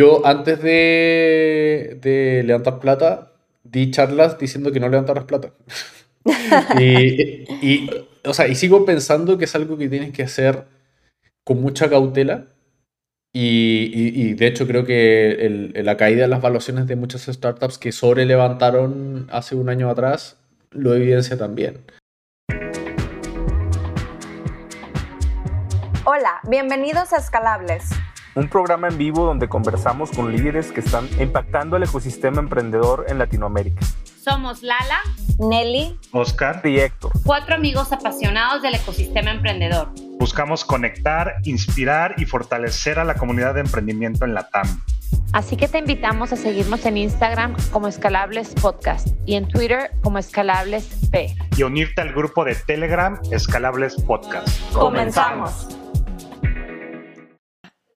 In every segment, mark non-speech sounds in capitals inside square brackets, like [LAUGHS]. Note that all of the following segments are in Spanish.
Yo antes de, de levantar plata, di charlas diciendo que no levantaras plata. [LAUGHS] y, y, o sea, y sigo pensando que es algo que tienes que hacer con mucha cautela. Y, y, de hecho creo que el, la caída de las valuaciones de muchas startups que sobre levantaron hace un año atrás lo evidencia también. Hola, bienvenidos a Escalables un programa en vivo donde conversamos con líderes que están impactando el ecosistema emprendedor en Latinoamérica. Somos Lala, Nelly, Oscar y Héctor. Cuatro amigos apasionados del ecosistema emprendedor. Buscamos conectar, inspirar y fortalecer a la comunidad de emprendimiento en la TAM. Así que te invitamos a seguirnos en Instagram como Escalables Podcast y en Twitter como Escalables P. Y unirte al grupo de Telegram Escalables Podcast. Comenzamos.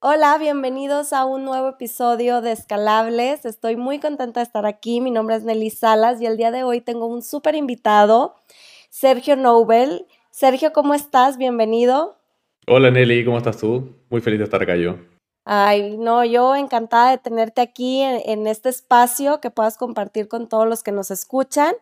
Hola, bienvenidos a un nuevo episodio de Escalables. Estoy muy contenta de estar aquí. Mi nombre es Nelly Salas y el día de hoy tengo un súper invitado, Sergio Nobel. Sergio, ¿cómo estás? Bienvenido. Hola Nelly, ¿cómo estás tú? Muy feliz de estar acá yo. Ay, no, yo encantada de tenerte aquí en, este espacio que puedas compartir con todos los que nos escuchan.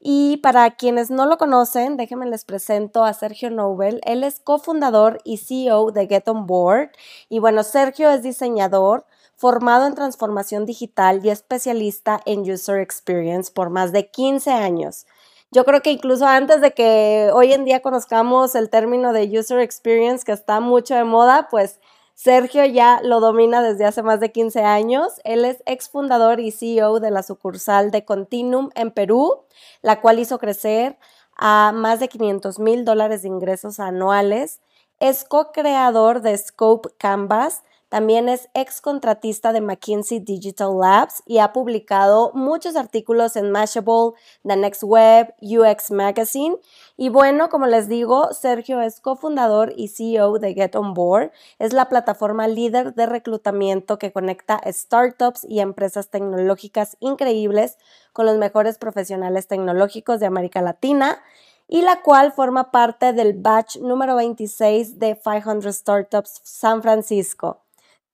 Y para quienes no lo conocen, déjenme les presento a Sergio Nobel. Él es cofundador y CEO de Get On Board. Y bueno, Sergio es diseñador, formado en transformación digital y especialista en User Experience por más de 15 años. Yo creo que incluso antes de que hoy en día conozcamos el término de User Experience, que está mucho de moda, pues Sergio ya lo domina desde hace más de 15 años. Él es exfundador y CEO de la sucursal de Continuum en Perú, la cual hizo crecer a más de 500 mil dólares de ingresos anuales. Es co-creador de Scope Canvas, también es ex contratista de McKinsey Digital Labs y ha publicado muchos artículos en Mashable, The Next Web, UX Magazine. Y bueno, como les digo, Sergio es cofundador y CEO de Get On Board. Es la plataforma líder de reclutamiento que conecta startups y empresas tecnológicas increíbles con los mejores profesionales tecnológicos de América Latina y la cual forma parte del batch número 26 de 500 Startups San Francisco.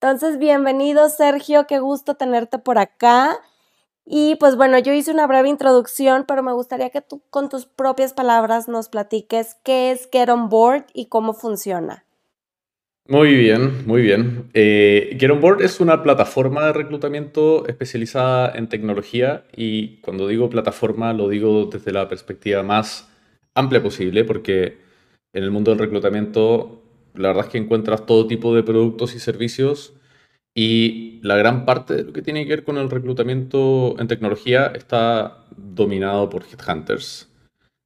Entonces, bienvenido Sergio, qué gusto tenerte por acá. Y pues bueno, yo hice una breve introducción, pero me gustaría que tú con tus propias palabras nos platiques qué es Get On Board y cómo funciona. Muy bien, muy bien. Eh, Get On Board es una plataforma de reclutamiento especializada en tecnología y cuando digo plataforma lo digo desde la perspectiva más amplia posible porque en el mundo del reclutamiento la verdad es que encuentras todo tipo de productos y servicios y la gran parte de lo que tiene que ver con el reclutamiento en tecnología está dominado por headhunters.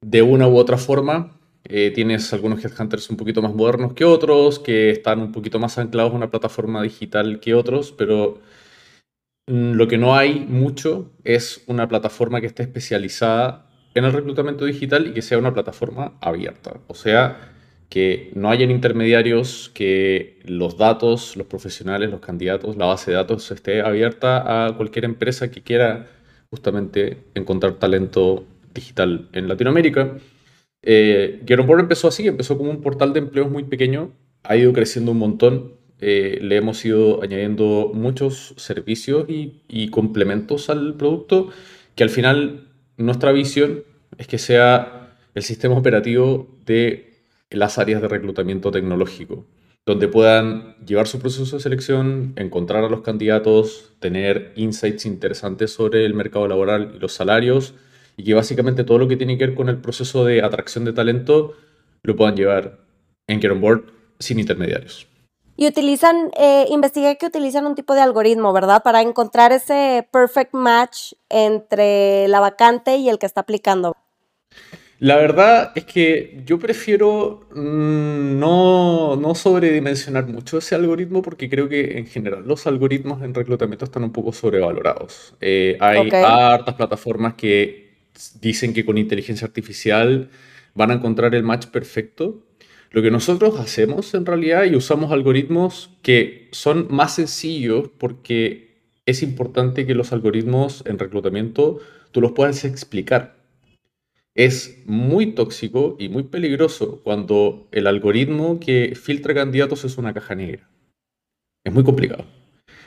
De una u otra forma, eh, tienes algunos headhunters un poquito más modernos que otros, que están un poquito más anclados a una plataforma digital que otros, pero mm, lo que no hay mucho es una plataforma que esté especializada en el reclutamiento digital y que sea una plataforma abierta. O sea, que no hayan intermediarios, que los datos, los profesionales, los candidatos, la base de datos esté abierta a cualquier empresa que quiera justamente encontrar talento digital en Latinoamérica. Eh, Board empezó así, empezó como un portal de empleos muy pequeño, ha ido creciendo un montón, eh, le hemos ido añadiendo muchos servicios y, y complementos al producto, que al final nuestra visión es que sea el sistema operativo de las áreas de reclutamiento tecnológico, donde puedan llevar su proceso de selección, encontrar a los candidatos, tener insights interesantes sobre el mercado laboral y los salarios, y que básicamente todo lo que tiene que ver con el proceso de atracción de talento lo puedan llevar en Get On Board sin intermediarios. Y utilizan, eh, investigué que utilizan un tipo de algoritmo, ¿verdad? Para encontrar ese perfect match entre la vacante y el que está aplicando. La verdad es que yo prefiero mm, no, no sobredimensionar mucho ese algoritmo porque creo que en general los algoritmos en reclutamiento están un poco sobrevalorados. Eh, hay hartas plataformas que dicen que con inteligencia artificial van a encontrar el match perfecto. Lo que nosotros hacemos en realidad y usamos algoritmos que son más sencillos porque es importante que los algoritmos en reclutamiento tú los puedas explicar es muy tóxico y muy peligroso cuando el algoritmo que filtra candidatos es una caja negra. Es muy complicado.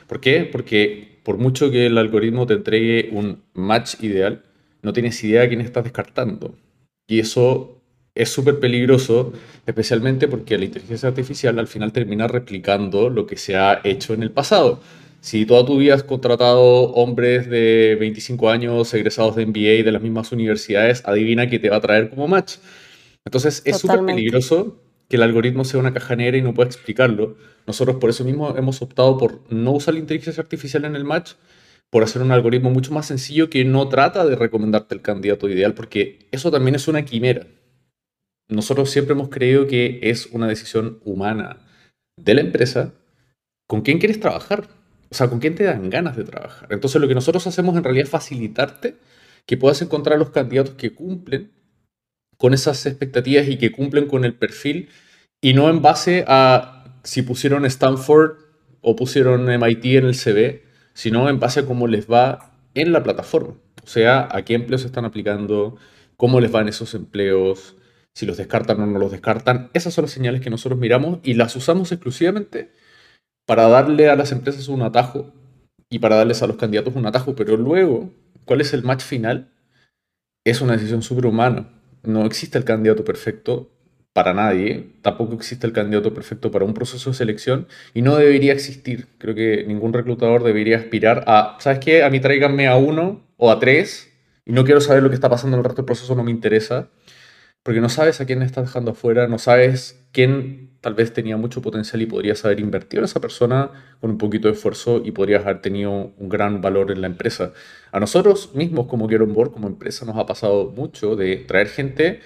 ¿Por qué? Porque por mucho que el algoritmo te entregue un match ideal, no tienes idea de quién estás descartando. Y eso es súper peligroso, especialmente porque la inteligencia artificial al final termina replicando lo que se ha hecho en el pasado. Si toda tu vida has contratado hombres de 25 años egresados de MBA y de las mismas universidades, adivina qué te va a traer como match. Entonces es súper peligroso que el algoritmo sea una caja negra y no pueda explicarlo. Nosotros por eso mismo hemos optado por no usar la inteligencia artificial en el match, por hacer un algoritmo mucho más sencillo que no trata de recomendarte el candidato ideal, porque eso también es una quimera. Nosotros siempre hemos creído que es una decisión humana de la empresa con quién quieres trabajar, o sea, con quién te dan ganas de trabajar. Entonces lo que nosotros hacemos en realidad es facilitarte que puedas encontrar los candidatos que cumplen con esas expectativas y que cumplen con el perfil y no en base a si pusieron Stanford o pusieron MIT en el CV, sino en base a cómo les va en la plataforma. O sea, a qué empleos están aplicando, cómo les van esos empleos, si los descartan o no los descartan. Esas son las señales que nosotros miramos y las usamos exclusivamente para darle a las empresas un atajo y para darles a los candidatos un atajo, pero luego, ¿cuál es el match final? Es una decisión superhumana no existe el candidato perfecto para nadie, tampoco existe el candidato perfecto para un proceso de selección y no debería existir. Creo que ningún reclutador debería aspirar a, ¿sabes qué? A mí tráiganme a uno o a tres y no quiero saber lo que está pasando en el resto del proceso, no me interesa, porque no sabes a quién estás dejando afuera, no sabes quién tal vez tenía mucho potencial y podrías haber invertido en esa persona con un poquito de esfuerzo y podrías haber tenido un gran valor en la empresa. A nosotros mismos como Get On como empresa, nos ha pasado mucho de traer gente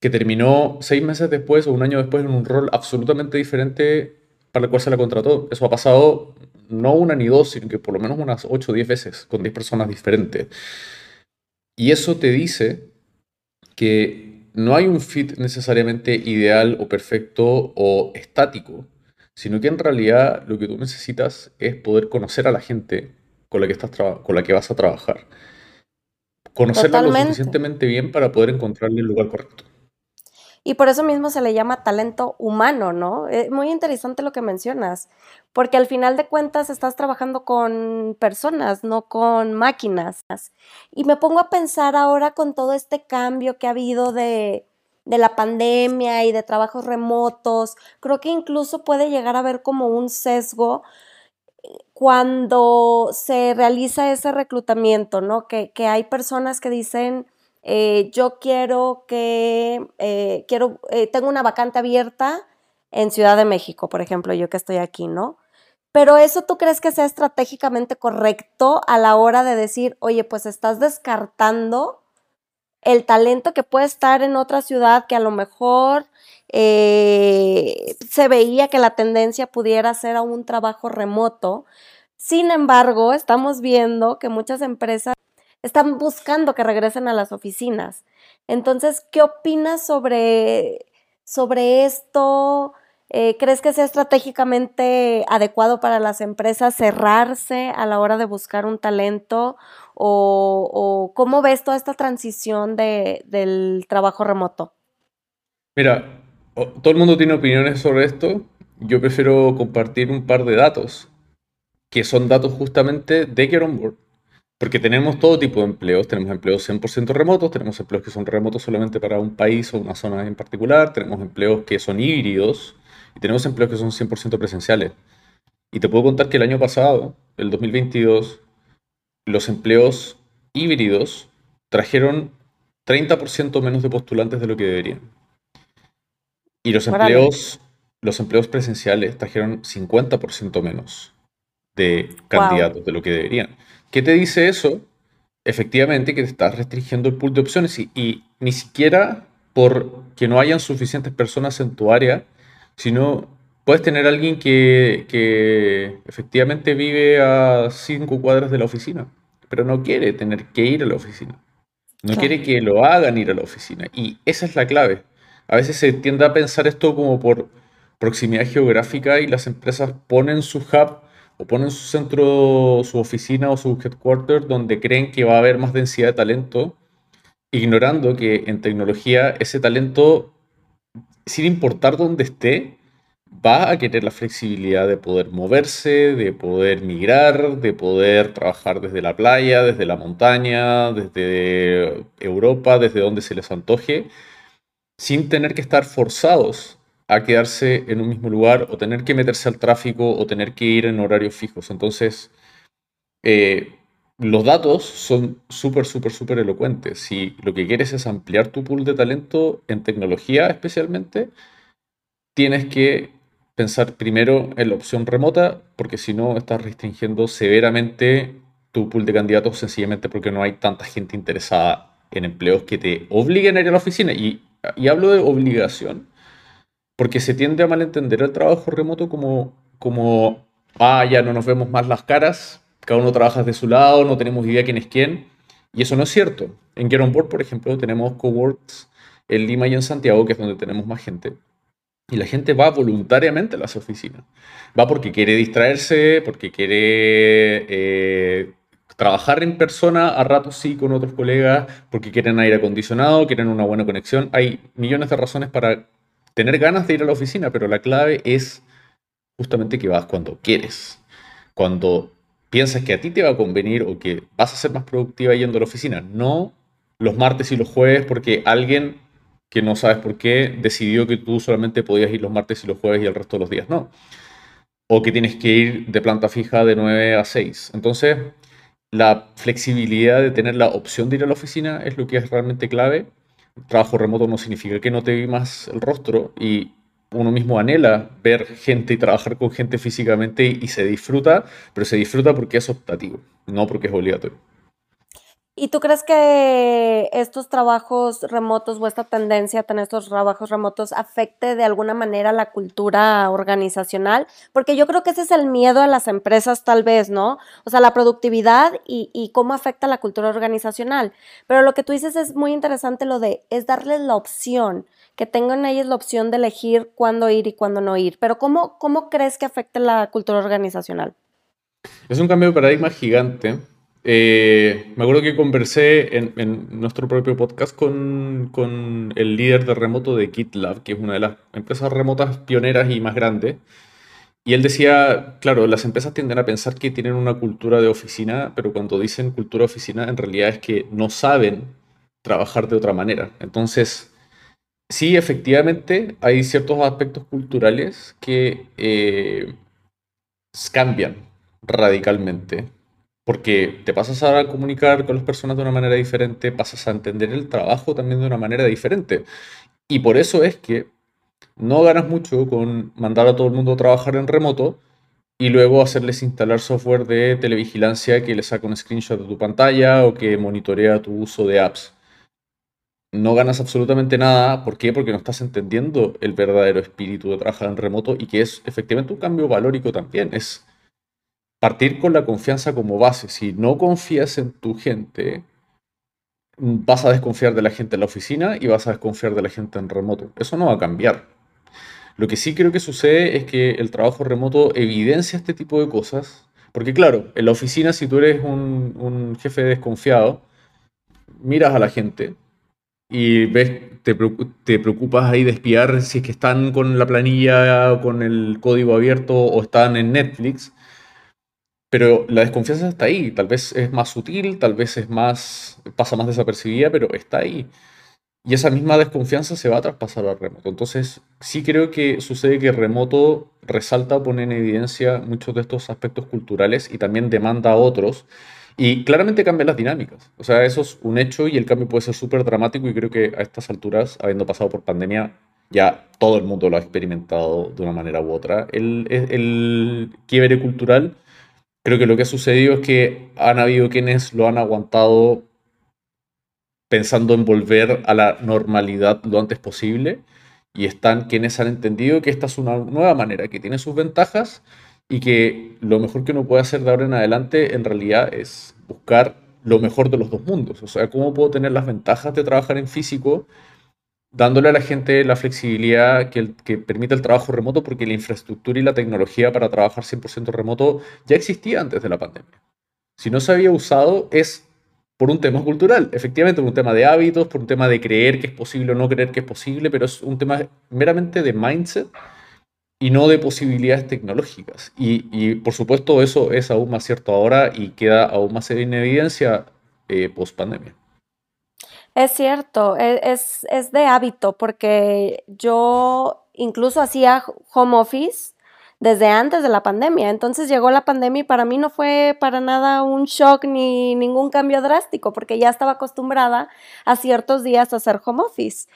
que terminó seis meses después o un año después en un rol absolutamente diferente para el cual se la contrató. Eso ha pasado no una ni dos, sino que por lo menos unas ocho o diez veces con diez personas diferentes. Y eso te dice que no hay un fit necesariamente ideal o perfecto o estático, sino que en realidad lo que tú necesitas es poder conocer a la gente con la que, estás con la que vas a trabajar. Conocerla lo suficientemente bien para poder encontrarle el lugar correcto. Y por eso mismo se le llama talento humano, ¿no? Es muy interesante lo que mencionas, porque al final de cuentas estás trabajando con personas, no con máquinas. Y me pongo a pensar ahora con todo este cambio que ha habido de, de la pandemia y de trabajos remotos, creo que incluso puede llegar a haber como un sesgo eh, cuando se realiza ese reclutamiento, ¿no? Que, que hay personas que dicen, eh, yo quiero que, eh, quiero, eh, tengo una vacante abierta en Ciudad de México, por ejemplo, yo que estoy aquí, ¿no? Pero eso tú crees que sea estratégicamente correcto a la hora de decir, oye, pues estás descartando el talento que puede estar en otra ciudad que a lo mejor se veía que la tendencia pudiera ser a un trabajo remoto. Sin embargo, estamos viendo que muchas empresas están buscando que regresen a las oficinas. Entonces, ¿qué opinas sobre, sobre esto? Eh, ¿Crees que sea estratégicamente adecuado para las empresas cerrarse a la hora de buscar un talento? ¿O, cómo ves toda esta transición del trabajo remoto? Mira, todo el mundo tiene opiniones sobre esto. Yo prefiero compartir un par de datos, que son datos justamente de Get On. Porque tenemos todo tipo de empleos, tenemos empleos 100% remotos, tenemos empleos que son remotos solamente para un país o una zona en particular, tenemos empleos que son híbridos y tenemos empleos que son 100% presenciales. Y te puedo contar que el año pasado, el 2022, los empleos híbridos trajeron 30% menos de postulantes de lo que deberían. Y los empleos, los empleos presenciales trajeron 50% menos de candidatos de lo que deberían. ¿Qué te dice eso? Efectivamente que te estás restringiendo el pool de opciones y, ni siquiera porque no hayan suficientes personas en tu área, sino puedes tener alguien que, efectivamente vive a cinco cuadras de la oficina, pero no quiere tener que ir a la oficina. No quiere que lo hagan ir a la oficina. Y esa es la clave. A veces se tiende a pensar esto como por proximidad geográfica y las empresas ponen su hub o ponen su centro, su oficina o su headquarter donde creen que va a haber más densidad de talento, ignorando que en tecnología ese talento, sin importar dónde esté, va a querer la flexibilidad de poder moverse, de poder migrar, de poder trabajar desde la playa, desde la montaña, desde Europa, desde donde se les antoje, sin tener que estar forzados a quedarse en un mismo lugar o tener que meterse al tráfico o tener que ir en horarios fijos. Entonces, eh, los datos son súper, súper, súper elocuentes. Si lo que quieres es ampliar tu pool de talento en tecnología especialmente, tienes que pensar primero en la opción remota, porque si no estás restringiendo severamente tu pool de candidatos sencillamente porque no hay tanta gente interesada en empleos que te obliguen a ir a la oficina. Y, y hablo de obligación, porque se tiende a malentender el trabajo remoto como, como, ah, ya no nos vemos más las caras, cada uno trabaja de su lado, no tenemos idea quién es quién. Y eso no es cierto. En Get On Board, por ejemplo, tenemos coworks en Lima y en Santiago, que es donde tenemos más gente. Y la gente va voluntariamente a las oficinas. Va porque quiere distraerse, porque quiere eh, trabajar en persona, a ratos sí con otros colegas, porque quieren aire acondicionado, quieren una buena conexión. Hay millones de razones para tener ganas de ir a la oficina, pero la clave es justamente que vas cuando quieres. Cuando piensas que a ti te va a convenir o que vas a ser más productiva yendo a la oficina. No los martes y los jueves porque alguien que no sabes por qué decidió que tú solamente podías ir los martes y los jueves y el resto de los días no. O que tienes que ir de planta fija de 9 a 6. Entonces, la flexibilidad de tener la opción de ir a la oficina es lo que es realmente clave. Trabajo remoto no significa que no te vi más el rostro y uno mismo anhela ver gente y trabajar con gente físicamente y, se disfruta, pero se disfruta porque es optativo, no porque es obligatorio. ¿Y tú crees que estos trabajos remotos o esta tendencia a tener estos trabajos remotos afecte de alguna manera la cultura organizacional? Porque yo creo que ese es el miedo de las empresas tal vez, ¿no? O sea, la productividad y, y cómo afecta la cultura organizacional. Pero lo que tú dices es muy interesante lo de, es darles la opción que tengan ellos la opción de elegir cuándo ir y cuándo no ir. Pero ¿cómo, cómo crees que afecta la cultura organizacional? Es un cambio de paradigma gigante. Eh, me acuerdo que conversé en, nuestro propio podcast con, con, el líder de remoto de GitLab, que es una de las empresas remotas pioneras y más grandes. Y él decía, claro, las empresas tienden a pensar que tienen una cultura de oficina, pero cuando dicen cultura oficina, en realidad es que no saben trabajar de otra manera. Entonces, sí, efectivamente, hay ciertos aspectos culturales que eh, cambian radicalmente, porque te pasas a comunicar con las personas de una manera diferente, pasas a entender el trabajo también de una manera diferente. Y por eso es que no ganas mucho con mandar a todo el mundo a trabajar en remoto y luego hacerles instalar software de televigilancia que le saca un screenshot de tu pantalla o que monitorea tu uso de apps no ganas absolutamente nada. ¿Por qué? Porque no estás entendiendo el verdadero espíritu de trabajar en remoto y que es efectivamente un cambio valórico también. Es partir con la confianza como base. Si no confías en tu gente, vas a desconfiar de la gente en la oficina y vas a desconfiar de la gente en remoto. Eso no va a cambiar. Lo que sí creo que sucede es que el trabajo remoto evidencia este tipo de cosas. Porque claro, en la oficina si tú eres un, jefe desconfiado, miras a la gente, y ves, te, te, preocupas ahí de espiar si es que están con la planilla, con el código abierto o están en Netflix. Pero la desconfianza está ahí. Tal vez es más sutil, tal vez es más, pasa más desapercibida, pero está ahí. Y esa misma desconfianza se va a traspasar al remoto. Entonces, sí creo que sucede que remoto resalta, pone en evidencia muchos de estos aspectos culturales y también demanda a otros y claramente cambian las dinámicas. O sea, eso es un hecho y el cambio puede ser súper dramático y creo que a estas alturas, habiendo pasado por pandemia, ya todo el mundo lo ha experimentado de una manera u otra. El, el quiebre cultural, creo que lo que ha sucedido es que han habido quienes lo han aguantado pensando en volver a la normalidad lo antes posible y están quienes han entendido que esta es una nueva manera, que tiene sus ventajas y que lo mejor que uno puede hacer de ahora en adelante en realidad es buscar lo mejor de los dos mundos. O sea, cómo puedo tener las ventajas de trabajar en físico dándole a la gente la flexibilidad que, permite el trabajo remoto porque la infraestructura y la tecnología para trabajar 100% remoto ya existía antes de la pandemia. Si no se había usado es por un tema cultural, efectivamente por un tema de hábitos, por un tema de creer que es posible o no creer que es posible, pero es un tema meramente de mindset y no de posibilidades tecnológicas. Y, por supuesto eso es aún más cierto ahora y queda aún más en evidencia eh, post pandemia. Es cierto, e, es, es, de hábito porque yo incluso hacía home office desde antes de la pandemia. Entonces llegó la pandemia y para mí no fue para nada un shock ni ningún cambio drástico porque ya estaba acostumbrada a ciertos días a hacer home office.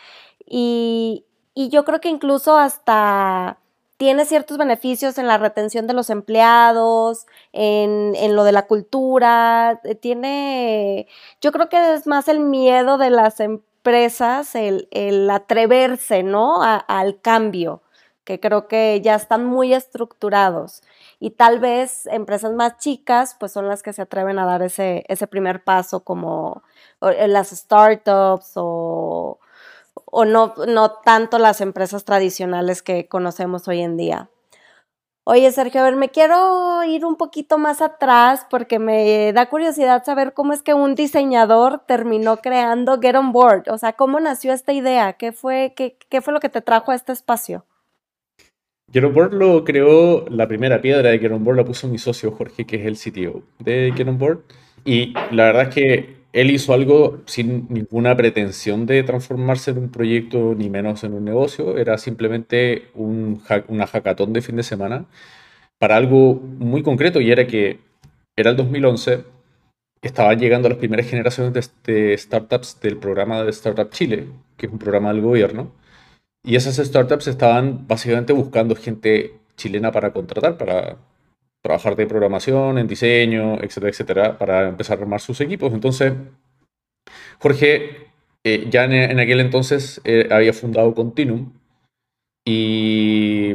Y, y yo creo que incluso hasta tiene ciertos beneficios en la retención de los empleados, en, lo de la cultura, eh, tiene, yo creo que es más el miedo de las empresas, el, atreverse, ¿no? al cambio, que creo que ya están muy estructurados. Y tal vez empresas más chicas, pues son las que se atreven a dar ese, ese primer paso, como las startups o o no, no tanto las empresas tradicionales que conocemos hoy en día. Oye, Sergio, a ver, me quiero ir un poquito más atrás porque me da curiosidad saber cómo es que un diseñador terminó creando Get On Board. O sea, ¿cómo nació esta idea? ¿Qué fue, qué, qué fue lo que te trajo a este espacio? Get On Board lo creó, la primera piedra de Get On Board la puso mi socio Jorge, que es el CTO de Get On Board. Y la verdad es que él hizo algo sin ninguna pretensión de transformarse en un proyecto ni menos en un negocio, era simplemente un, una hackathon de fin de semana para algo muy concreto y era que era el 2011, estaban llegando las primeras generaciones de, startups del programa de Startup Chile, que es un programa del gobierno, y esas startups estaban básicamente buscando gente chilena para contratar, para trabajar de programación, en diseño, etcétera, etcétera, para empezar a armar sus equipos. Entonces, Jorge eh, ya en, aquel entonces eh, había fundado Continuum y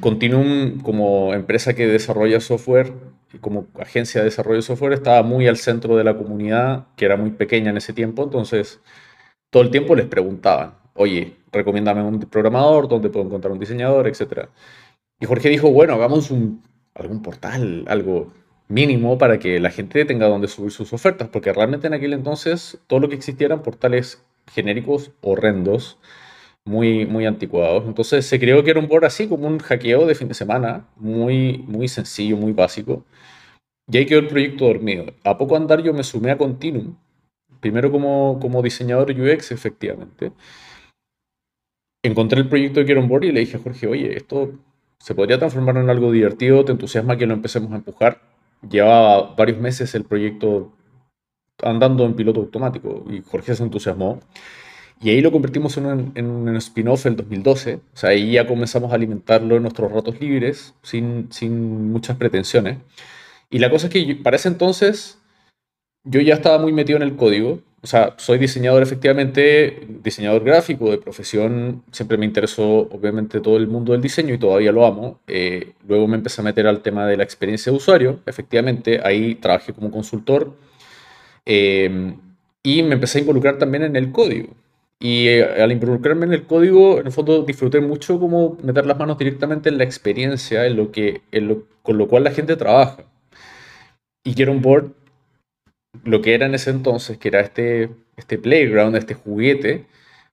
Continuum como empresa que desarrolla software como agencia de desarrollo de software estaba muy al centro de la comunidad, que era muy pequeña en ese tiempo, entonces todo el tiempo les preguntaban, oye, recomiéndame un programador, dónde puedo encontrar un diseñador, etcétera. Y Jorge dijo, bueno, hagamos un algún portal, algo mínimo para que la gente tenga donde subir sus ofertas, porque realmente en aquel entonces todo lo que existía eran portales genéricos horrendos, muy, muy anticuados. Entonces se creó que era un board así como un hackeo de fin de semana, muy, muy sencillo, muy básico. Y ahí quedó el proyecto dormido. A poco andar yo me sumé a Continuum, primero como, como diseñador UX, efectivamente. Encontré el proyecto de Get On Board y le dije a Jorge, oye, esto se podría transformar en algo divertido, te entusiasma que lo empecemos a empujar. Llevaba varios meses el proyecto andando en piloto automático y Jorge se entusiasmó. Y ahí lo convertimos en un, spin-off en 2012. O sea, ahí ya comenzamos a alimentarlo en nuestros ratos libres, sin, sin muchas pretensiones. Y la cosa es que para ese entonces yo ya estaba muy metido en el código o sea, soy diseñador efectivamente, diseñador gráfico de profesión, siempre me interesó obviamente todo el mundo del diseño y todavía lo amo. Eh, luego me empecé a meter al tema de la experiencia de usuario, efectivamente, ahí trabajé como consultor em, y me empecé a involucrar también en el código. Y eh, al involucrarme en el código, en el fondo disfruté mucho como meter las manos directamente en la experiencia, en lo que, con lo cual la gente trabaja. Y quiero un board lo que era en ese entonces, que era este, este playground, este juguete,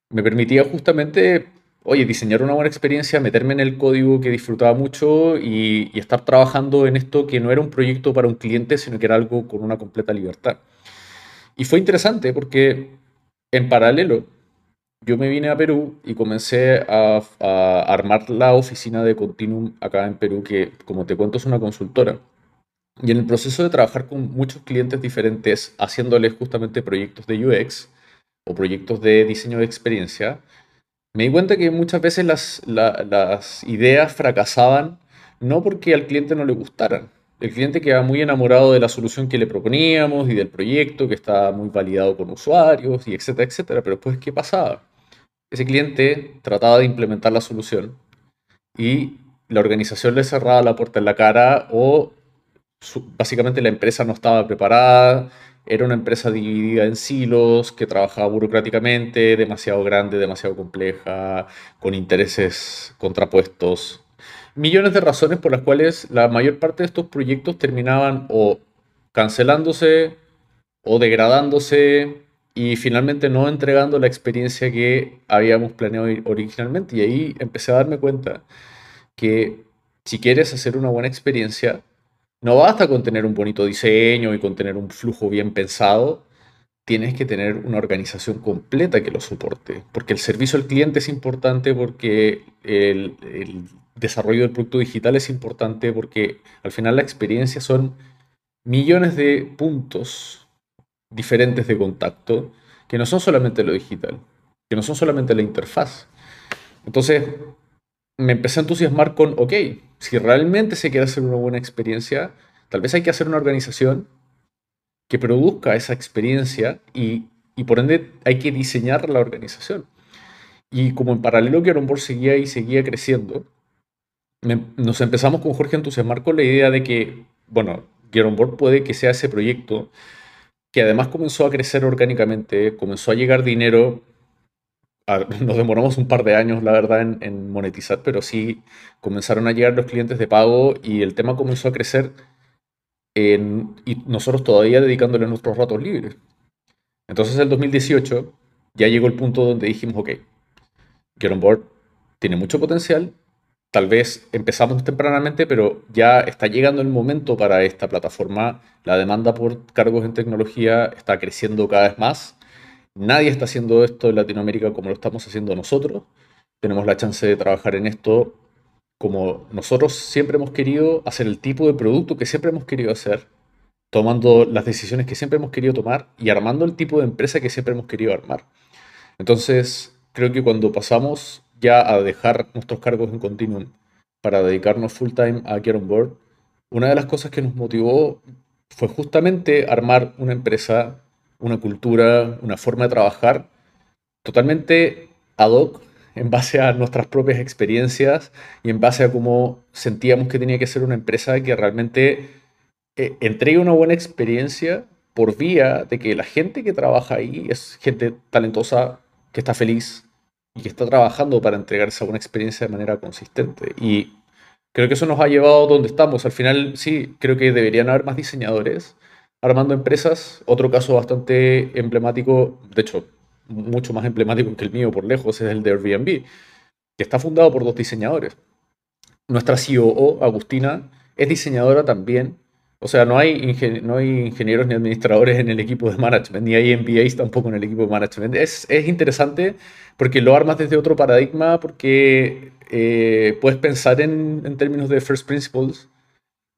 me permitía justamente, oye, diseñar una buena experiencia, meterme en el código que disfrutaba mucho y, estar trabajando en esto que no era un proyecto para un cliente, sino que era algo con una completa libertad. Y fue interesante porque en paralelo yo me vine a Perú y comencé a, a armar la oficina de Continuum acá en Perú, que como te cuento es una consultora. Y en el proceso de trabajar con muchos clientes diferentes, haciéndoles justamente proyectos de UX o proyectos de diseño de experiencia, me di cuenta que muchas veces las, ideas fracasaban no porque al cliente no le gustaran. El cliente quedaba muy enamorado de la solución que le proponíamos y del proyecto que estaba muy validado con usuarios y etcétera, etcétera. Pero después, ¿qué pasaba? Ese cliente trataba de implementar la solución y la organización le cerraba la puerta en la cara o básicamente la empresa no estaba preparada, era una empresa dividida en silos, que trabajaba burocráticamente, demasiado grande, demasiado compleja, con intereses contrapuestos. Millones de razones por las cuales la mayor parte de estos proyectos terminaban o cancelándose o degradándose y finalmente no entregando la experiencia que habíamos planeado originalmente. Y ahí empecé a darme cuenta que si quieres hacer una buena experiencia, no basta con tener un bonito diseño y con tener un flujo bien pensado, tienes que tener una organización completa que lo soporte, porque el servicio al cliente es importante, porque el, desarrollo del producto digital es importante, porque al final la experiencia son millones de puntos diferentes de contacto que no son solamente lo digital, que no son solamente la interfaz. Entonces, me empecé a entusiasmar con, ok, si realmente se quiere hacer una buena experiencia, tal vez hay que hacer una organización que produzca esa experiencia y, por ende hay que diseñar la organización. Y como en paralelo que Board seguía y seguía creciendo, nos empezamos con Jorge a entusiasmar con la idea de que, bueno, Board puede que sea ese proyecto que además comenzó a crecer orgánicamente, comenzó a llegar dinero. Nos demoramos un par de años, la verdad, en, monetizar, pero sí comenzaron a llegar los clientes de pago y el tema comenzó a crecer y nosotros todavía dedicándole nuestros ratos libres. Entonces, en el 2018 ya llegó el punto donde dijimos, ok, Get On Board tiene mucho potencial, tal vez empezamos tempranamente, pero ya está llegando el momento para esta plataforma. La demanda por cargos en tecnología está creciendo cada vez más. Nadie está haciendo esto en Latinoamérica como lo estamos haciendo nosotros. Tenemos la chance de trabajar en esto como nosotros siempre hemos querido, hacer el tipo de producto que siempre hemos querido hacer, tomando las decisiones que siempre hemos querido tomar y armando el tipo de empresa que siempre hemos querido armar. Entonces, creo que cuando pasamos ya a dejar nuestros cargos en Continuum para dedicarnos full time a Get On Board, una de las cosas que nos motivó fue justamente armar una empresa, una cultura, una forma de trabajar totalmente ad hoc en base a nuestras propias experiencias y en base a cómo sentíamos que tenía que ser una empresa que realmente eh, entregue una buena experiencia por vía de que la gente que trabaja ahí es gente talentosa, que está feliz, y que está trabajando para entregar esa buena experiencia de manera consistente. Y creo que eso nos ha llevado donde estamos. Al final, sí, creo que deberían haber más diseñadores armando empresas. Otro caso bastante emblemático, de hecho, mucho más emblemático que el mío por lejos, es el de Airbnb, que está fundado por dos diseñadores. Nuestra COO, Agustina, es diseñadora también o sea, no hay, ingenieros ni administradores en el equipo de management, ni hay MBAs tampoco en el equipo de management. Es, es interesante porque lo armas desde otro paradigma, porque eh, puedes pensar en, en, términos de first principles,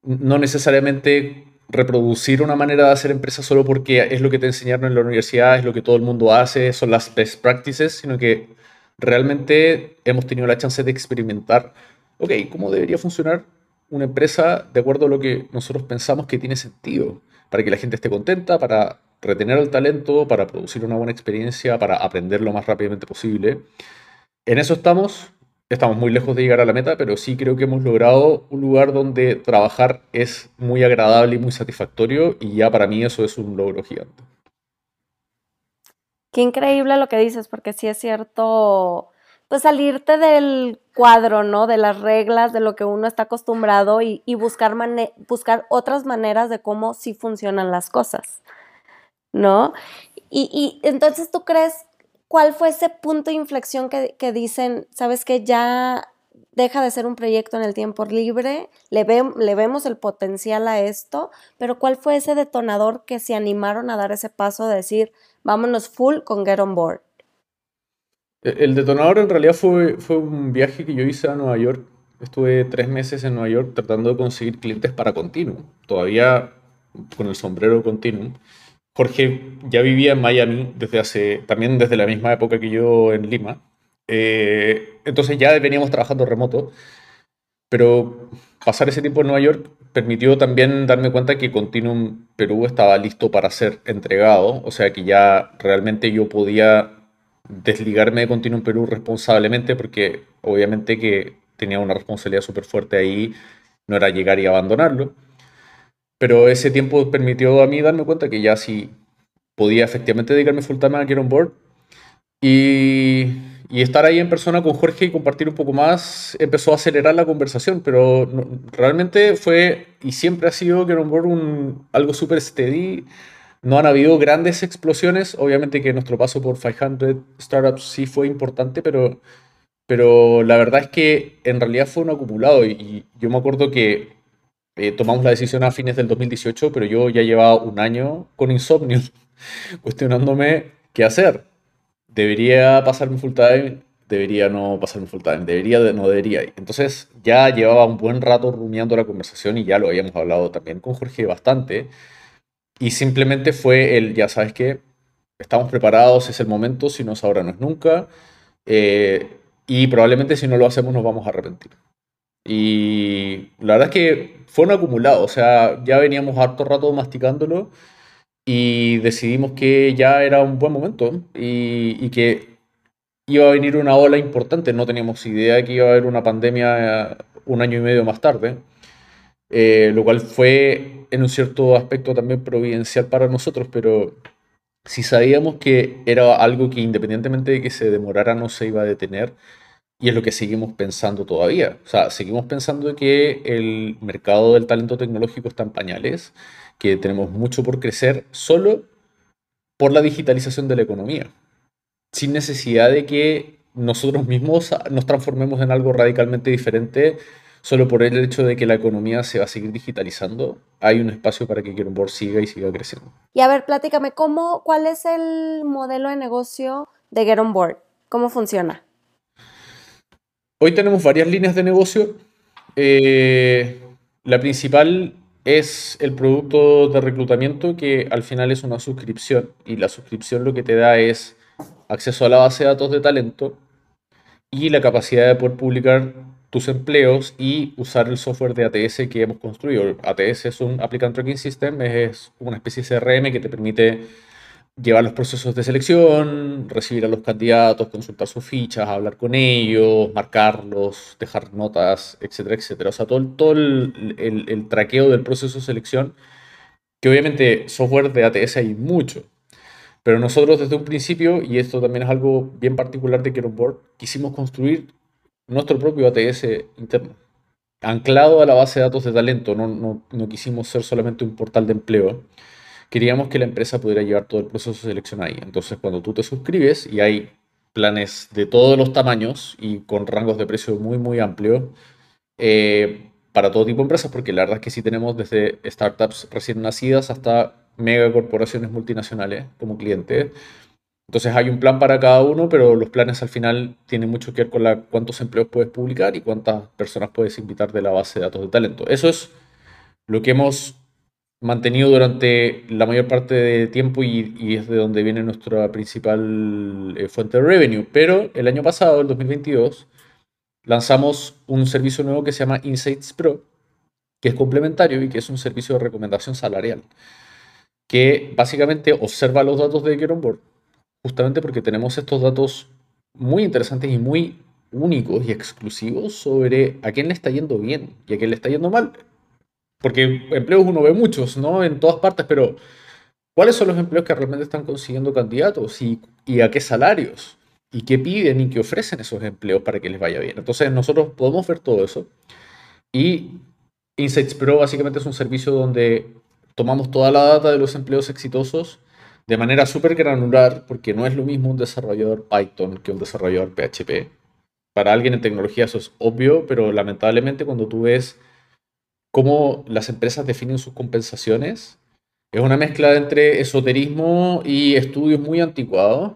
no necesariamente reproducir una manera de hacer empresa solo porque es lo que te enseñaron en la universidad, es lo que todo el mundo hace, son las best practices, sino que realmente hemos tenido la chance de experimentar, ok, ¿cómo debería funcionar una empresa de acuerdo a lo que nosotros pensamos que tiene sentido, para que la gente esté contenta, para retener el talento, para producir una buena experiencia, para aprender lo más rápidamente posible. En eso estamos, estamos muy lejos de llegar a la meta, pero sí creo que hemos logrado un lugar donde trabajar es muy agradable y muy satisfactorio y ya para mí eso es un logro gigante. Qué increíble lo que dices, porque sí es cierto, pues salirte del cuadro, ¿no? De las reglas, de lo que uno está acostumbrado y, buscar, buscar otras maneras de cómo sí funcionan las cosas, ¿no? Y, entonces tú crees, ¿cuál fue ese punto de inflexión que, dicen, sabes que ya deja de ser un proyecto en el tiempo libre, le, vemos el potencial a esto, pero ¿cuál fue ese detonador que se animaron a dar ese paso de decir, vámonos full con Get On Board? E-, el detonador en realidad fue, fue un viaje que yo hice a Nueva York. Estuve tres meses en Nueva York tratando de conseguir clientes para Continuum. Todavía con el sombrero Continuum. Jorge ya vivía en Miami desde hace, también desde la misma época que yo en Lima. Eh, entonces ya veníamos trabajando remoto. Pero pasar ese tiempo en Nueva York permitió también darme cuenta que Continuum Perú estaba listo para ser entregado. O sea que ya realmente yo podía desligarme de Continuum Perú responsablemente porque obviamente que tenía una responsabilidad súper fuerte ahí, no era llegar y abandonarlo. Pero ese tiempo permitió a mí darme cuenta que ya sí podía efectivamente dedicarme full time a Get On Board y, estar ahí en persona con Jorge y compartir un poco más empezó a acelerar la conversación, pero realmente fue y siempre ha sido Get On Board algo súper steady. No han habido grandes explosiones, obviamente que nuestro paso por 500 startups sí fue importante, pero, pero la verdad es que en realidad fue un acumulado y, yo me acuerdo que eh, tomamos la decisión a fines del 2018, pero yo ya llevaba un año con insomnio, [LAUGHS] cuestionándome qué hacer. ¿Debería pasarme full time? Debería no pasarme full time. ¿Debería? No debería. Entonces ya llevaba un buen rato rumiando la conversación y ya lo habíamos hablado también con Jorge bastante. Y simplemente fue el, ya sabes qué, estamos preparados, es el momento, si no es ahora, no es nunca. Eh, y probablemente si no lo hacemos nos vamos a arrepentir. Y la verdad es que fue un acumulado, o sea, ya veníamos harto rato masticándolo y decidimos que ya era un buen momento y, que iba a venir una ola importante. No teníamos idea de que iba a haber una pandemia un año y medio más tarde, eh, lo cual fue en un cierto aspecto también providencial para nosotros, pero si sabíamos que era algo que independientemente de que se demorara no se iba a detener, y es lo que seguimos pensando todavía. O sea, seguimos pensando que el mercado del talento tecnológico está en pañales, que tenemos mucho por crecer solo por la digitalización de la economía, sin necesidad de que nosotros mismos nos transformemos en algo radicalmente diferente solo por el hecho de que la economía se va a seguir digitalizando, hay un espacio para que Get siga y siga creciendo. Y a ver, platícame, ¿cómo, ¿cuál es el modelo de negocio de Get On Board? ¿Cómo funciona? Hoy tenemos varias líneas de negocio. Eh, la principal es el producto de reclutamiento que al final es una suscripción y la suscripción lo que te da es acceso a la base de datos de talento y la capacidad de poder publicar tus empleos y usar el software de ATS que hemos construido. ATS es un Applicant Tracking System, es una especie de CRM que te permite llevar los procesos de selección, recibir a los candidatos, consultar sus fichas, hablar con ellos, marcarlos, dejar notas, etcétera, etcétera. O sea, todo, todo el, el, traqueo del proceso de selección, que obviamente software de ATS hay mucho, pero nosotros desde un principio, y esto también es algo bien particular de Board, quisimos construir nuestro propio ATS interno, anclado a la base de datos de talento, no, no, no quisimos ser solamente un portal de empleo queríamos que la empresa pudiera llevar todo el proceso de selección ahí. Entonces, cuando tú te suscribes y hay planes de todos los tamaños y con rangos de precio muy, muy amplios eh, para todo tipo de empresas, porque la verdad es que sí tenemos desde startups recién nacidas hasta megacorporaciones multinacionales como clientes. Entonces hay un plan para cada uno, pero los planes al final tienen mucho que ver con la, cuántos empleos puedes publicar y cuántas personas puedes invitar de la base de datos de talento. Eso es lo que hemos mantenido durante la mayor parte de tiempo y, es de donde viene nuestra principal eh, fuente de revenue. Pero el año pasado, el 2022, lanzamos un servicio nuevo que se llama Insights Pro, que es complementario y que es un servicio de recomendación salarial, que básicamente observa los datos de Get On Board, justamente porque tenemos estos datos muy interesantes y muy únicos y exclusivos sobre a quién le está yendo bien y a quién le está yendo mal porque empleos uno ve muchos, ¿no? En todas partes, pero ¿cuáles son los empleos que realmente están consiguiendo candidatos y, y a qué salarios? ¿Y qué piden y qué ofrecen esos empleos para que les vaya bien? Entonces nosotros podemos ver todo eso. Y Insights Pro básicamente es un servicio donde tomamos toda la data de los empleos exitosos de manera súper granular, porque no es lo mismo un desarrollador Python que un desarrollador PHP. Para alguien en tecnología eso es obvio, pero lamentablemente cuando tú ves cómo las empresas definen sus compensaciones. Es una mezcla entre esoterismo y estudios muy anticuados.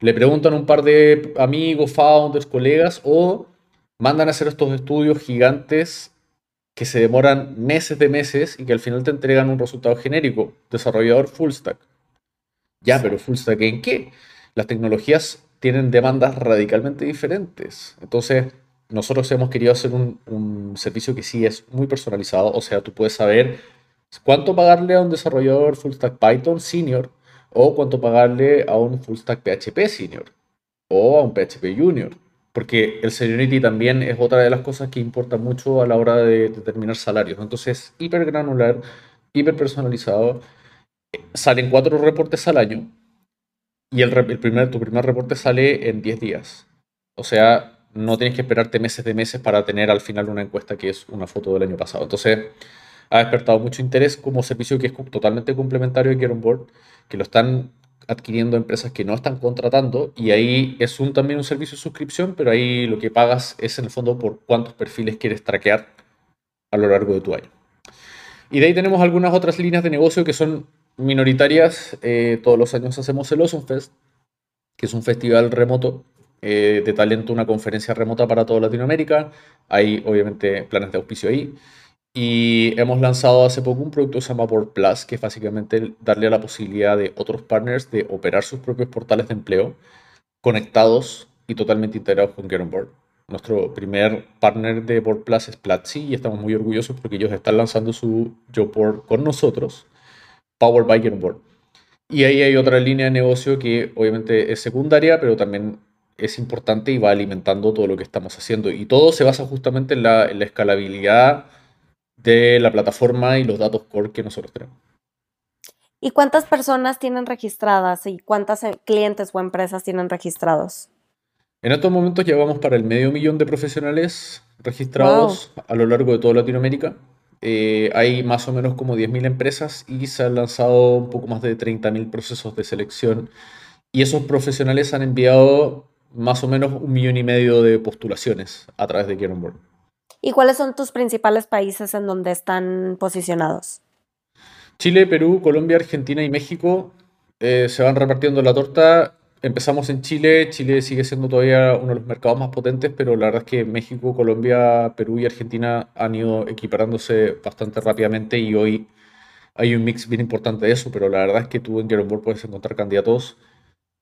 Le preguntan a un par de amigos, founders, colegas o mandan a hacer estos estudios gigantes que se demoran meses de meses y que al final te entregan un resultado genérico. Desarrollador full stack. Ya, pero full stack en qué? Las tecnologías tienen demandas radicalmente diferentes. Entonces, nosotros hemos querido hacer un, servicio que sí es muy personalizado, o sea, tú puedes saber cuánto pagarle a un desarrollador full stack Python senior o cuánto pagarle a un full stack PHP senior o a un PHP junior. Porque el seniority también es otra de las cosas que importa mucho a la hora de determinar salarios. Entonces, hiper granular, hiper personalizado. Salen cuatro reportes al año y el primer, tu primer reporte sale en 10 días. O sea, no tienes que esperarte meses de meses para tener al final una encuesta que es una foto del año pasado. Entonces, ha despertado mucho interés como servicio que es totalmente complementario de Get On Board, que lo están adquiriendo empresas que no están contratando y ahí es un, también un servicio de suscripción, pero ahí lo que pagas es en el fondo por cuántos perfiles quieres traquear a lo largo de tu año. Y de ahí tenemos algunas otras líneas de negocio que son minoritarias. Eh, todos los años hacemos el Awesome Fest, que es un festival remoto eh, de talento, una conferencia remota para toda Latinoamérica. Hay obviamente planes de auspicio ahí. Y hemos lanzado hace poco un producto que se llama Board Plus, que es básicamente darle la posibilidad de otros partners de operar sus propios portales de empleo conectados y totalmente integrados con Get On Board. Nuestro primer partner de Board Plus es Platzi y estamos muy orgullosos porque ellos están lanzando su Job Board con nosotros, Powered by Get On Board. Y ahí hay otra línea de negocio que obviamente es secundaria, pero también es importante y va alimentando todo lo que estamos haciendo. Y todo se basa justamente en la, en la escalabilidad de la plataforma y los datos core que nosotros tenemos. ¿Y cuántas personas tienen registradas y cuántos eh, clientes o empresas tienen registrados? En estos momentos llevamos para el medio millón de profesionales registrados a lo largo de toda Latinoamérica. Eh, hay más o menos como 10.000 empresas y se han lanzado un poco más de 30.000 procesos de selección. Y esos profesionales han enviado más o menos un millón y medio de postulaciones a través de Board. ¿Y cuáles son tus principales países en donde están posicionados? Chile, Perú, Colombia, Argentina y México eh, se van repartiendo la torta. Empezamos en Chile, Chile sigue siendo todavía uno de los mercados más potentes, pero la verdad es que México, Colombia, Perú y Argentina han ido equiparándose bastante rápidamente y hoy hay un mix bien importante de eso, pero la verdad es que tú en Get puedes encontrar candidatos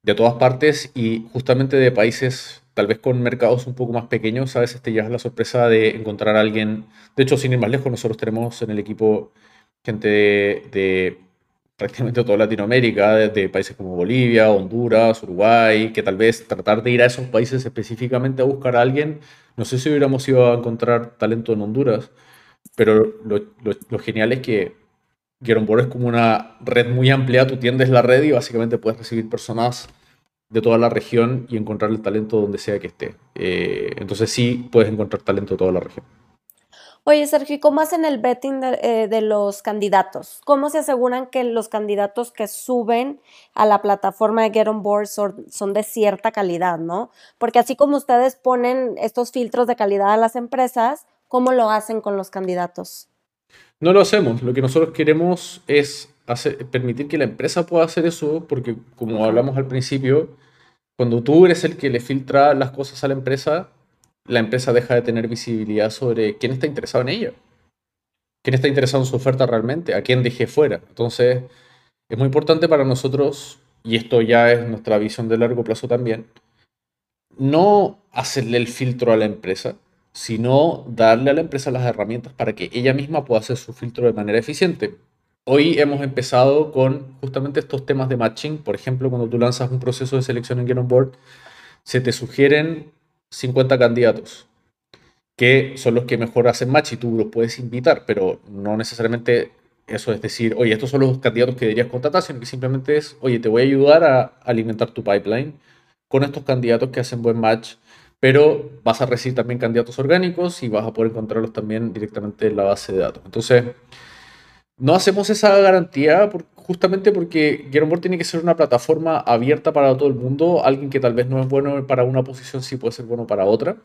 de todas partes y justamente de países tal vez con mercados un poco más pequeños, a veces te llevas la sorpresa de encontrar a alguien. De hecho, sin ir más lejos, nosotros tenemos en el equipo gente de, prácticamente toda Latinoamérica, de, países como Bolivia, Honduras, Uruguay, que tal vez tratar de ir a esos países específicamente a buscar a alguien, no sé si hubiéramos ido a encontrar talento en Honduras, pero lo, genial es que Get es como una red muy amplia, tú tiendes la red y básicamente puedes recibir personas de toda la región y encontrar el talento donde sea que esté. Eh, entonces sí puedes encontrar talento de toda la región. Oye, Sergio, ¿y cómo hacen el betting eh, de, los candidatos? ¿Cómo se aseguran que los candidatos que suben a la plataforma de Get On Board son, son, de cierta calidad, no? Porque así como ustedes ponen estos filtros de calidad a las empresas, ¿cómo lo hacen con los candidatos? No lo hacemos. Lo que nosotros queremos es permitir que la empresa pueda hacer eso, porque como hablamos al principio, cuando tú eres el que le filtra las cosas a la empresa, la empresa deja de tener visibilidad sobre quién está interesado en ella, quién está interesado en su oferta realmente, a quién dejé fuera. Entonces, es muy importante para nosotros, y esto ya es nuestra visión de largo plazo también, no hacerle el filtro a la empresa, sino darle a la empresa las herramientas para que ella misma pueda hacer su filtro de manera eficiente. Hoy hemos empezado con justamente estos temas de matching. Por ejemplo, cuando tú lanzas un proceso de selección en Get On Board, se te sugieren 50 candidatos que son los que mejor hacen match y tú los puedes invitar, pero no necesariamente eso es decir, oye, estos son los candidatos que deberías contratar, sino que simplemente es, oye, te voy a ayudar a alimentar tu pipeline con estos candidatos que hacen buen match, pero vas a recibir también candidatos orgánicos y vas a poder encontrarlos también directamente en la base de datos. Entonces, no hacemos esa garantía justamente porque Board tiene que ser una plataforma abierta para todo el mundo. Alguien que tal vez no es bueno para una posición sí puede ser bueno para otra.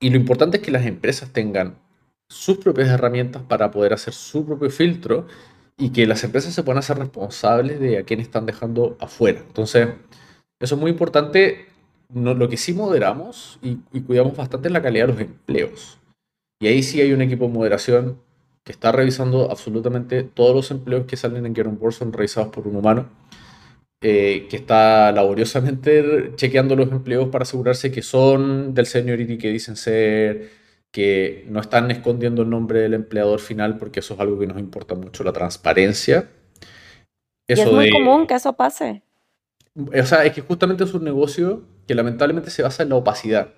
Y lo importante es que las empresas tengan sus propias herramientas para poder hacer su propio filtro y que las empresas se puedan hacer responsables de a quién están dejando afuera. Entonces, eso es muy importante. Lo que sí moderamos y, y cuidamos bastante es la calidad de los empleos. Y ahí sí hay un equipo de moderación que está revisando absolutamente todos los empleos que salen en Get Board son revisados por un humano, eh, que está laboriosamente chequeando los empleos para asegurarse que son del seniority que dicen ser, que no están escondiendo el nombre del empleador final, porque eso es algo que nos importa mucho, la transparencia. Eso y es muy común que eso pase. O sea, es que justamente es un negocio que lamentablemente se basa en la opacidad.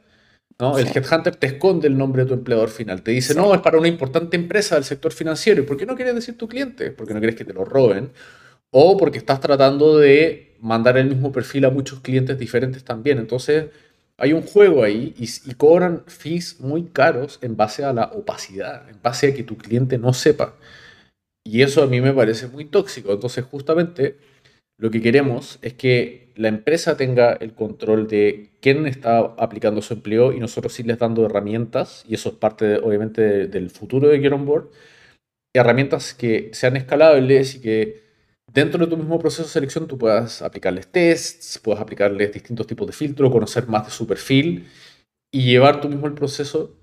¿no? El headhunter te esconde el nombre de tu empleador final. Te dice, no, es para una importante empresa del sector financiero. ¿Y por qué no quieres decir tu cliente? Porque no quieres que te lo roben. O porque estás tratando de mandar el mismo perfil a muchos clientes diferentes también. Entonces, hay un juego ahí y, y cobran fees muy caros en base a la opacidad, en base a que tu cliente no sepa. Y eso a mí me parece muy tóxico. Entonces, justamente, lo que queremos es que la empresa tenga el control de quién está aplicando su empleo y nosotros sí les dando herramientas, y eso es parte obviamente del futuro de Get On Board, herramientas que sean escalables y que dentro de tu mismo proceso de selección tú puedas aplicarles tests, puedas aplicarles distintos tipos de filtros, conocer más de su perfil y llevar tú mismo el proceso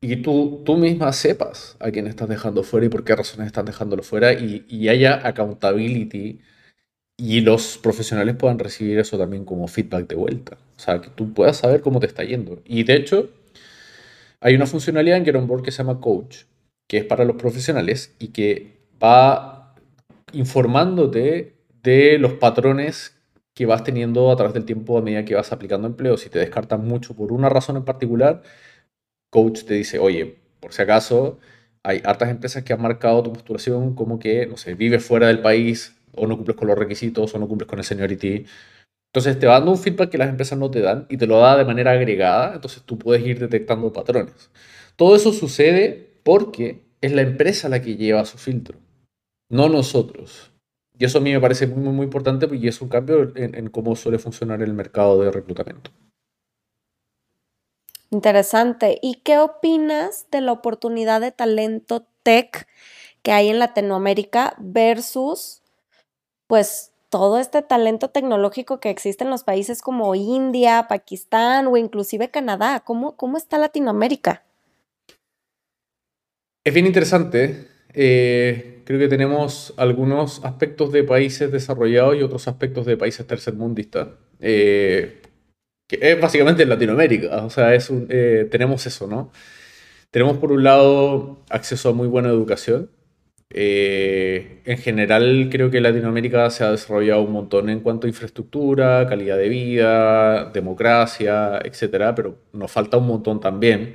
y tú, tú misma sepas a quién estás dejando fuera y por qué razones estás dejándolo fuera y, y haya accountability y los profesionales puedan recibir eso también como feedback de vuelta. O sea, que tú puedas saber cómo te está yendo. Y de hecho, hay una funcionalidad en Get On Board que se llama Coach, que es para los profesionales y que va informándote de los patrones que vas teniendo a través del tiempo a medida que vas aplicando empleo. Si te descartan mucho por una razón en particular, Coach te dice, oye, por si acaso, hay hartas empresas que han marcado tu postulación como que, no sé, vives fuera del país, o no cumples con los requisitos o no cumples con el seniority. Entonces te va dando un feedback que las empresas no te dan y te lo da de manera agregada, entonces tú puedes ir detectando patrones. Todo eso sucede porque es la empresa la que lleva su filtro, no nosotros. Y eso a mí me parece muy, muy, importante y es un cambio en, en cómo suele funcionar el mercado de reclutamiento. Interesante. ¿Y qué opinas de la oportunidad de talento tech que hay en Latinoamérica versus pues todo este talento tecnológico que existe en los países como India, Pakistán o inclusive Canadá. ¿Cómo, cómo está Latinoamérica? Es bien interesante. Eh, creo que tenemos algunos aspectos de países desarrollados y otros aspectos de países tercermundistas. Eh, que es básicamente Latinoamérica. O sea, es eh, tenemos eso, ¿no? Tenemos por un lado acceso a muy buena educación, eh, en general, creo que Latinoamérica se ha desarrollado un montón en cuanto a infraestructura, calidad de vida, democracia, etcétera, pero nos falta un montón también.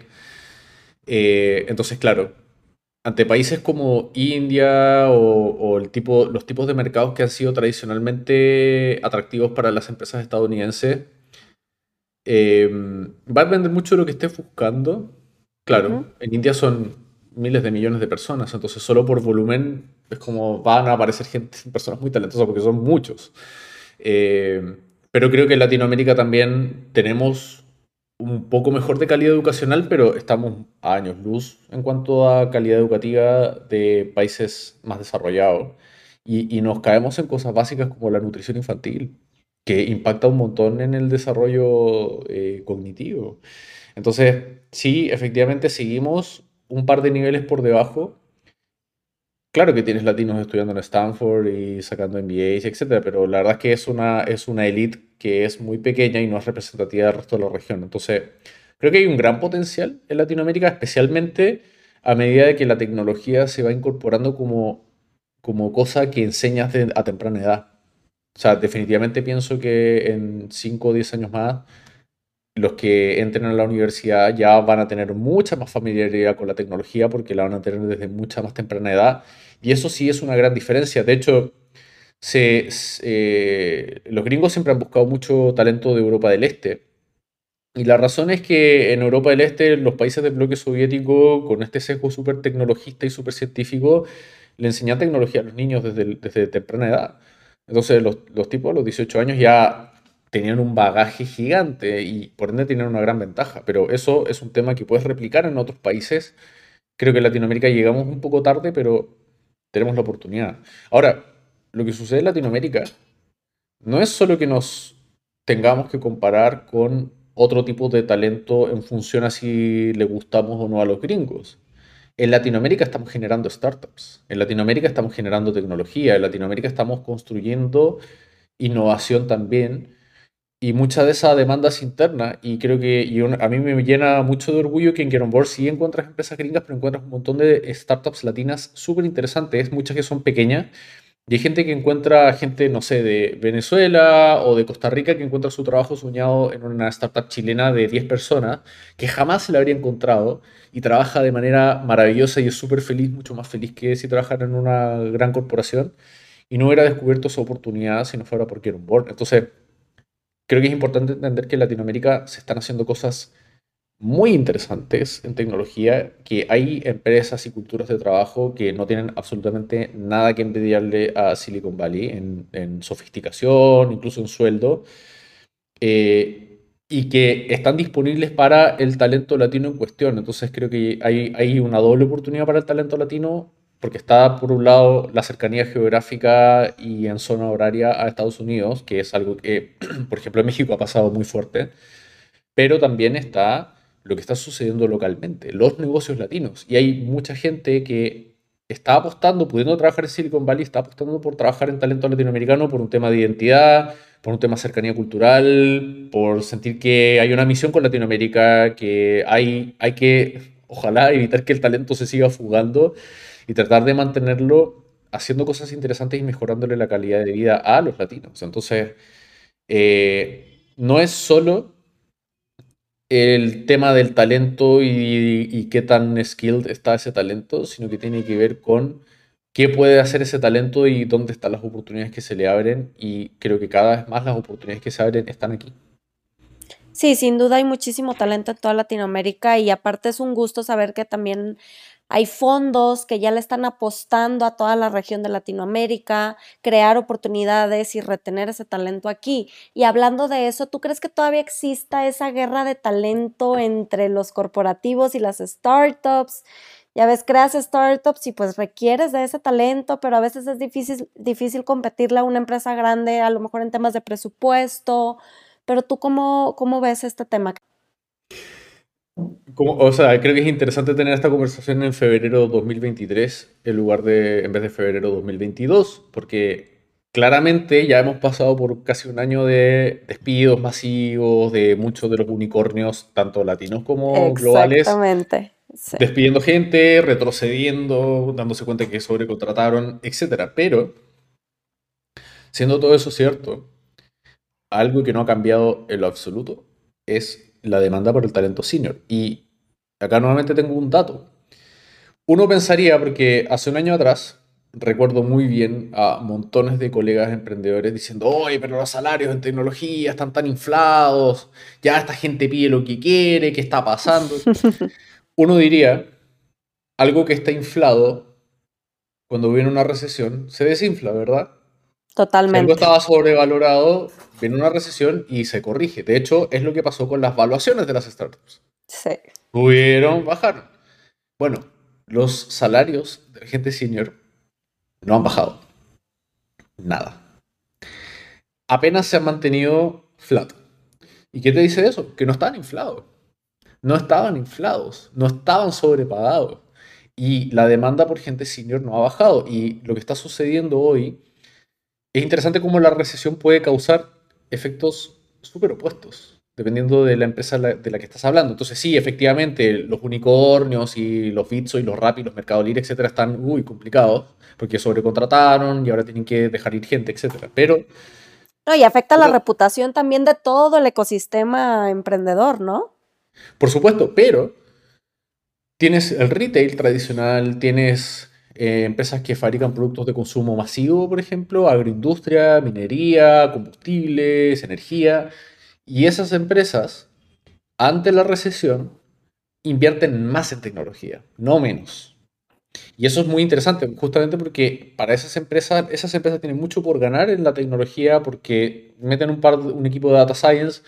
Eh, entonces, claro, ante países como India o, el tipo, los tipos de mercados que han sido tradicionalmente atractivos para las empresas estadounidenses, eh, va a depender mucho de lo que estés buscando. Claro, en India son miles de millones de personas, entonces solo por volumen es como van a aparecer gente, personas muy talentosas porque son muchos. Eh, pero creo que en Latinoamérica también tenemos un poco mejor de calidad educacional, pero estamos a años luz en cuanto a calidad educativa de países más desarrollados. Y, nos caemos en cosas básicas como la nutrición infantil, que impacta un montón en el desarrollo eh, cognitivo. Entonces, sí, efectivamente seguimos un par de niveles por debajo. Claro que tienes latinos estudiando en Stanford y sacando MBAs, etcétera, pero la verdad es que es una, es una elite que es muy pequeña y no es representativa del resto de la región. Entonces, creo que hay un gran potencial en Latinoamérica, especialmente a medida de que la tecnología se va incorporando como, como cosa que enseñas a temprana edad. O sea, definitivamente pienso que en 5 o 10 años más los que entren a la universidad ya van a tener mucha más familiaridad con la tecnología porque la van a tener desde mucha más temprana edad. Y eso sí es una gran diferencia. De hecho, eh, los gringos siempre han buscado mucho talento de Europa del Este. Y la razón es que en Europa del Este, los países del bloque soviético, con este sesgo súper tecnologista y súper científico, le enseñan tecnología a los niños desde, desde temprana edad. Entonces, los, los tipos a los 18 años ya tenían un bagaje gigante y por ende tenían una gran ventaja. Pero eso es un tema que puedes replicar en otros países. Creo que en Latinoamérica llegamos un poco tarde, pero tenemos la oportunidad. Ahora, lo que sucede en Latinoamérica no es solo que nos tengamos que comparar con otro tipo de talento en función a si le gustamos o no a los gringos. En Latinoamérica estamos generando startups, en Latinoamérica estamos generando tecnología, en Latinoamérica estamos construyendo innovación también y mucha de esa demanda es interna y creo que a mí me llena mucho de orgullo que en Get On Board sí encuentras empresas gringas, pero encuentras un montón de startups latinas súper interesantes, muchas que son pequeñas, y hay gente que encuentra gente, no sé, de Venezuela o de Costa Rica que encuentra su trabajo soñado en una startup chilena de 10 personas que jamás se la habría encontrado y trabaja de manera maravillosa y es súper feliz, mucho más feliz que si trabajara en una gran corporación y no hubiera descubierto su oportunidad si no fuera por Get On Board. Entonces, creo que es importante entender que en Latinoamérica se están haciendo cosas muy interesantes en tecnología, que hay empresas y culturas de trabajo que no tienen absolutamente nada que envidiarle a Silicon Valley en, sofisticación, incluso en sueldo, eh, y que están disponibles para el talento latino en cuestión. Entonces creo que hay, hay una doble oportunidad para el talento latino, porque está por un lado la cercanía geográfica y en zona horaria a Estados Unidos, que es algo que, [CLEARS THROAT] por ejemplo, en México ha pasado muy fuerte, pero también está lo que está sucediendo localmente, los negocios latinos. Y hay mucha gente que está apostando, pudiendo trabajar en Silicon Valley, está apostando por trabajar en talento latinoamericano por un tema de identidad, por un tema de cercanía cultural, por sentir que hay una misión con Latinoamérica, que hay, hay que, ojalá, evitar que el talento se siga fugando y tratar de mantenerlo haciendo cosas interesantes y mejorándole la calidad de vida a los latinos. Entonces, eh, no es solo el tema del talento y, qué tan skilled está ese talento, sino que tiene que ver con qué puede hacer ese talento y dónde están las oportunidades que se le abren. Y creo que cada vez más las oportunidades que se abren están aquí. Sí, sin duda hay muchísimo talento en toda Latinoamérica y aparte es un gusto saber que también hay fondos que ya le están apostando a toda la región de Latinoamérica, crear oportunidades y retener ese talento aquí. Y hablando de eso, ¿tú crees que todavía exista esa guerra de talento entre los corporativos y las startups? Ya ves, creas startups y pues requieres de ese talento, pero a veces es difícil, difícil competirle a una empresa grande, a lo mejor en temas de presupuesto. Pero tú, ¿cómo, cómo ves este tema? O sea, creo que es interesante tener esta conversación en febrero 2023 en lugar de, en vez de febrero 2022, porque claramente ya hemos pasado por casi un año de despidos masivos de muchos de los unicornios, tanto latinos como globales. Exactamente. Despidiendo gente, retrocediendo, dándose cuenta que sobrecontrataron, etc. Pero, siendo todo eso cierto, algo que no ha cambiado en lo absoluto es la demanda por el talento senior. Y acá nuevamente tengo un dato. Uno pensaría, porque hace un año atrás, recuerdo muy bien a montones de colegas emprendedores diciendo, oye, pero los salarios en tecnología están tan inflados, ya esta gente pide lo que quiere, ¿qué está pasando? [LAUGHS] Uno diría, algo que está inflado, cuando viene una recesión, se desinfla, ¿verdad? Totalmente. algo estaba sobrevalorado, viene una recesión y se corrige. De hecho, es lo que pasó con las valuaciones de las startups. Sí. Tuvieron, bajar. Bueno, los salarios de la gente senior no han bajado. Nada. Apenas se han mantenido flat. ¿Y qué te dice eso? Que no estaban inflados. No estaban inflados, no estaban sobrepagados. Y la demanda por gente senior no ha bajado. Y lo que está sucediendo hoy es interesante cómo la recesión puede causar efectos súper opuestos, dependiendo de la empresa de la que estás hablando. Entonces, sí, efectivamente, los unicornios y los Bitso y los Rappi, los Mercado Libre, etcétera, están muy complicados porque sobrecontrataron y ahora tienen que dejar ir gente, etcétera. Pero. No, y afecta la reputación también de todo el ecosistema emprendedor, ¿no? Por supuesto, pero tienes el retail tradicional, tienes eh, empresas que fabrican productos de consumo masivo, por ejemplo, agroindustria, minería, combustibles, energía. Y esas empresas, ante la recesión, invierten más en tecnología, no menos. Y eso es muy interesante, justamente porque para esas empresas, esas empresas tienen mucho por ganar en la tecnología porque meten un, par, un equipo de data science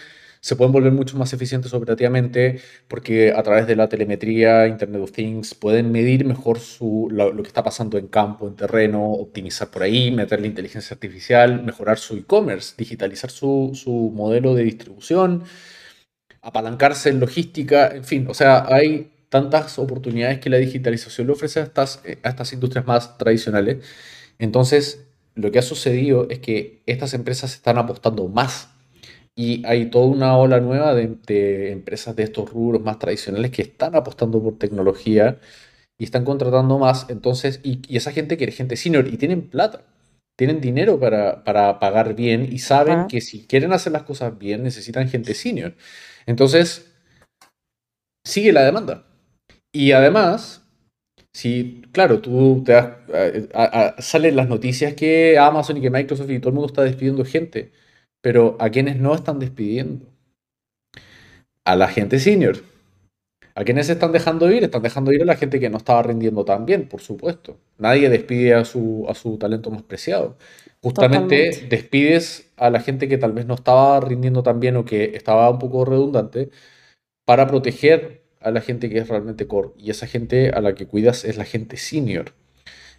se pueden volver mucho más eficientes operativamente porque a través de la telemetría, Internet of Things, pueden medir mejor su, lo, que está pasando en campo, en terreno, optimizar por ahí, meter la inteligencia artificial, mejorar su e-commerce, digitalizar su, su modelo de distribución, apalancarse en logística, en fin, o sea, hay tantas oportunidades que la digitalización le ofrece a estas, a estas industrias más tradicionales. Entonces, lo que ha sucedido es que estas empresas están apostando más y hay toda una ola nueva de, empresas de estos rubros más tradicionales que están apostando por tecnología y están contratando más. Entonces, y, esa gente quiere gente senior y tienen plata, tienen dinero para, pagar bien y saben que si quieren hacer las cosas bien necesitan gente senior. Entonces, sigue la demanda. Y además, si, claro, tú te salen las noticias que Amazon y que Microsoft y todo el mundo está despidiendo gente pero ¿a quienes no están despidiendo? A la gente senior. ¿A quiénes están dejando ir? Están dejando ir a la gente que no estaba rindiendo tan bien, por supuesto. Nadie despide a su, a su talento más preciado. Justamente Totalmente. despides a la gente que tal vez no estaba rindiendo tan bien o que estaba un poco redundante para proteger a la gente que es realmente core. Y esa gente a la que cuidas es la gente senior.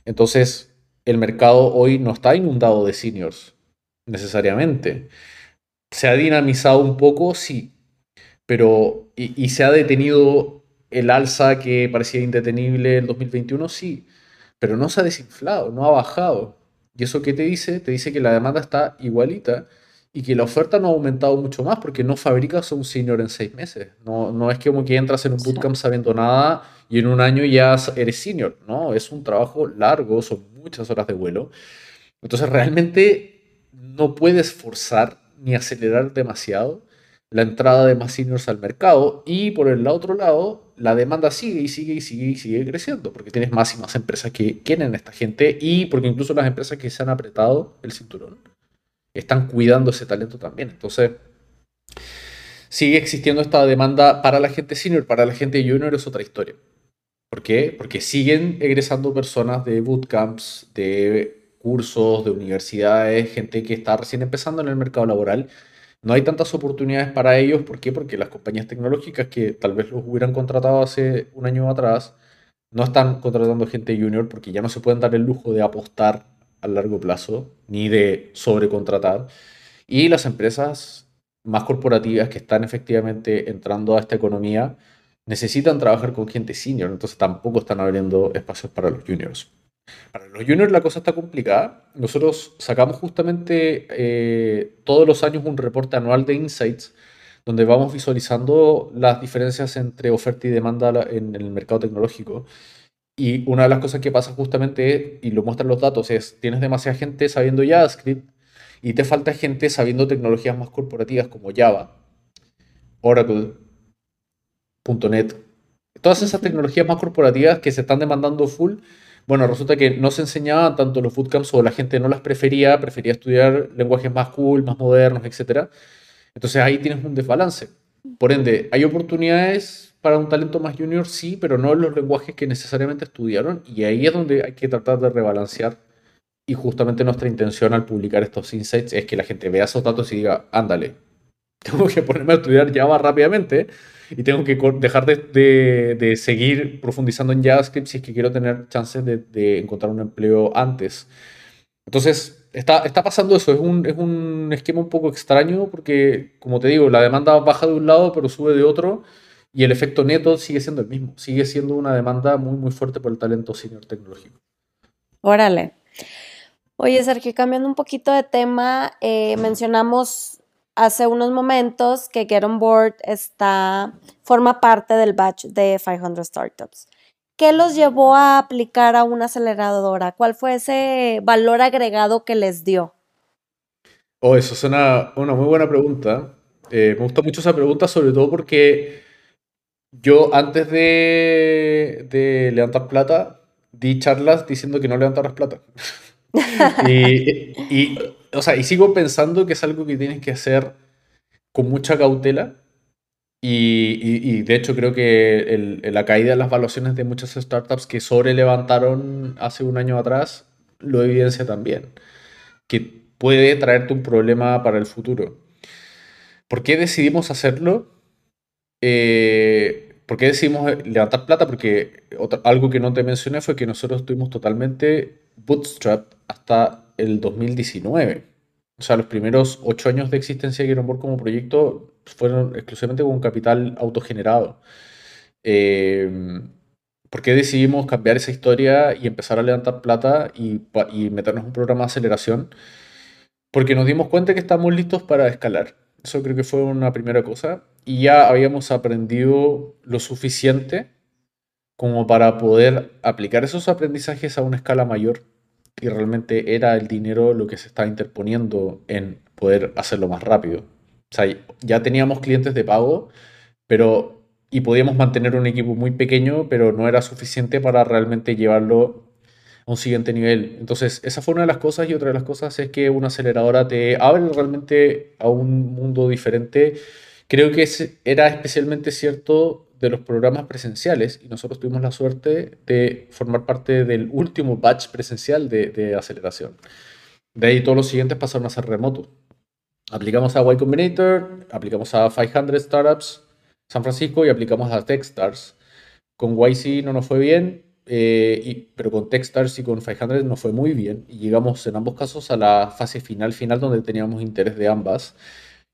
Entonces, el mercado hoy no está inundado de seniors, necesariamente. Se ha dinamizado un poco, sí, pero y, y se ha detenido el alza que parecía indetenible en 2021, sí, pero no se ha desinflado, no ha bajado. ¿Y eso qué te dice? Te dice que la demanda está igualita y que la oferta no ha aumentado mucho más porque no fabricas a un senior en seis meses. No, no es como que entras en un bootcamp sabiendo nada y en un año ya eres senior. No, es un trabajo largo, son muchas horas de vuelo. Entonces realmente no puedes forzar ni acelerar demasiado la entrada de más seniors al mercado y por el otro lado la demanda sigue y sigue y sigue y sigue creciendo porque tienes más y más empresas que quieren a esta gente y porque incluso las empresas que se han apretado el cinturón están cuidando ese talento también. Entonces sigue existiendo esta demanda para la gente senior, para la gente junior es otra historia. ¿Por qué? Porque siguen egresando personas de bootcamps, de cursos, de universidades, gente que está recién empezando en el mercado laboral. No hay tantas oportunidades para ellos. ¿Por qué? Porque las compañías tecnológicas que tal vez los hubieran contratado hace un año atrás no están contratando gente junior porque ya no se pueden dar el lujo de apostar a largo plazo ni de sobrecontratar. Y las empresas más corporativas que están efectivamente entrando a esta economía necesitan trabajar con gente senior, entonces tampoco están abriendo espacios para los juniors. Para los juniors la cosa está complicada. Nosotros sacamos justamente eh, todos los años un reporte anual de insights donde vamos visualizando las diferencias entre oferta y demanda en el mercado tecnológico. Y una de las cosas que pasa justamente, es, y lo muestran los datos, es tienes demasiada gente sabiendo JavaScript y te falta gente sabiendo tecnologías más corporativas como Java, Oracle, .NET. Todas esas tecnologías más corporativas que se están demandando full, bueno, resulta que no se enseñaban tanto los bootcamps o la gente no las prefería, prefería estudiar lenguajes más cool, más modernos, etc. Entonces ahí tienes un desbalance. Por ende, ¿hay oportunidades para un talento más junior? Sí, pero no los lenguajes que necesariamente estudiaron y ahí es donde hay que tratar de rebalancear. Y justamente nuestra intención al publicar estos insights es que la gente vea esos datos y diga, ándale, tengo que ponerme a estudiar Java rápidamente y tengo que dejar de, de- de seguir profundizando en JavaScript si es que quiero tener chances de, de encontrar un empleo antes. Entonces, está, está pasando eso, es un, es un esquema un poco extraño porque, como te digo, la demanda baja de un lado pero sube de otro y el efecto neto sigue siendo el mismo, sigue siendo una demanda muy, muy fuerte por el talento senior tecnológico. Órale. Oye, Sergio, cambiando un poquito de tema, eh, mencionamos hace unos momentos que Get On Board está, forma parte del batch de 500 Startups. ¿Qué los llevó a aplicar a una aceleradora? ¿Cuál fue ese valor agregado que les dio? Oh, eso es una, una muy buena pregunta. Eh, me gusta mucho esa pregunta, sobre todo porque yo antes de, de levantar plata, di charlas diciendo que no levantaras plata. [LAUGHS] [LAUGHS] Y, y, o sea, y sigo pensando que es algo que tienes que hacer con mucha cautela. Y, y- y de hecho creo que el- la caída de las valuaciones de muchas startups que sobre levantaron hace un año atrás lo evidencia también, que puede traerte un problema para el futuro. ¿Por qué decidimos hacerlo? Eh, ¿por qué decidimos levantar plata? Porque otra- algo que no te mencioné fue que nosotros estuvimos totalmente bootstrapped hasta el 2019. O sea, los primeros ocho años de existencia de Get On Board como proyecto fueron exclusivamente con capital autogenerado. Eh, ¿por qué decidimos cambiar esa historia y empezar a levantar plata y, y meternos un programa de aceleración? Porque nos dimos cuenta que estamos listos para escalar. Eso creo que fue una primera cosa. Y ya habíamos aprendido lo suficiente como para poder aplicar esos aprendizajes a una escala mayor. Y realmente era el dinero lo que se estaba interponiendo en poder hacerlo más rápido. O sea, ya teníamos clientes de pago, pero y podíamos mantener un equipo muy pequeño, pero no era suficiente para realmente llevarlo a un siguiente nivel. Entonces, esa fue una de las cosas y otra de las cosas es que una aceleradora te abre realmente a un mundo diferente. Creo que era especialmente cierto de los programas presenciales y nosotros tuvimos la suerte de formar parte del último batch presencial de, aceleración. De ahí todos los siguientes pasaron a ser remoto. Aplicamos a Y Combinator, aplicamos a 500 Startups San Francisco y aplicamos a Techstars. Con YC no nos fue bien, eh, y, pero con Techstars y con 500 nos fue muy bien. Y llegamos en ambos casos a la fase final, final donde teníamos interés de ambas.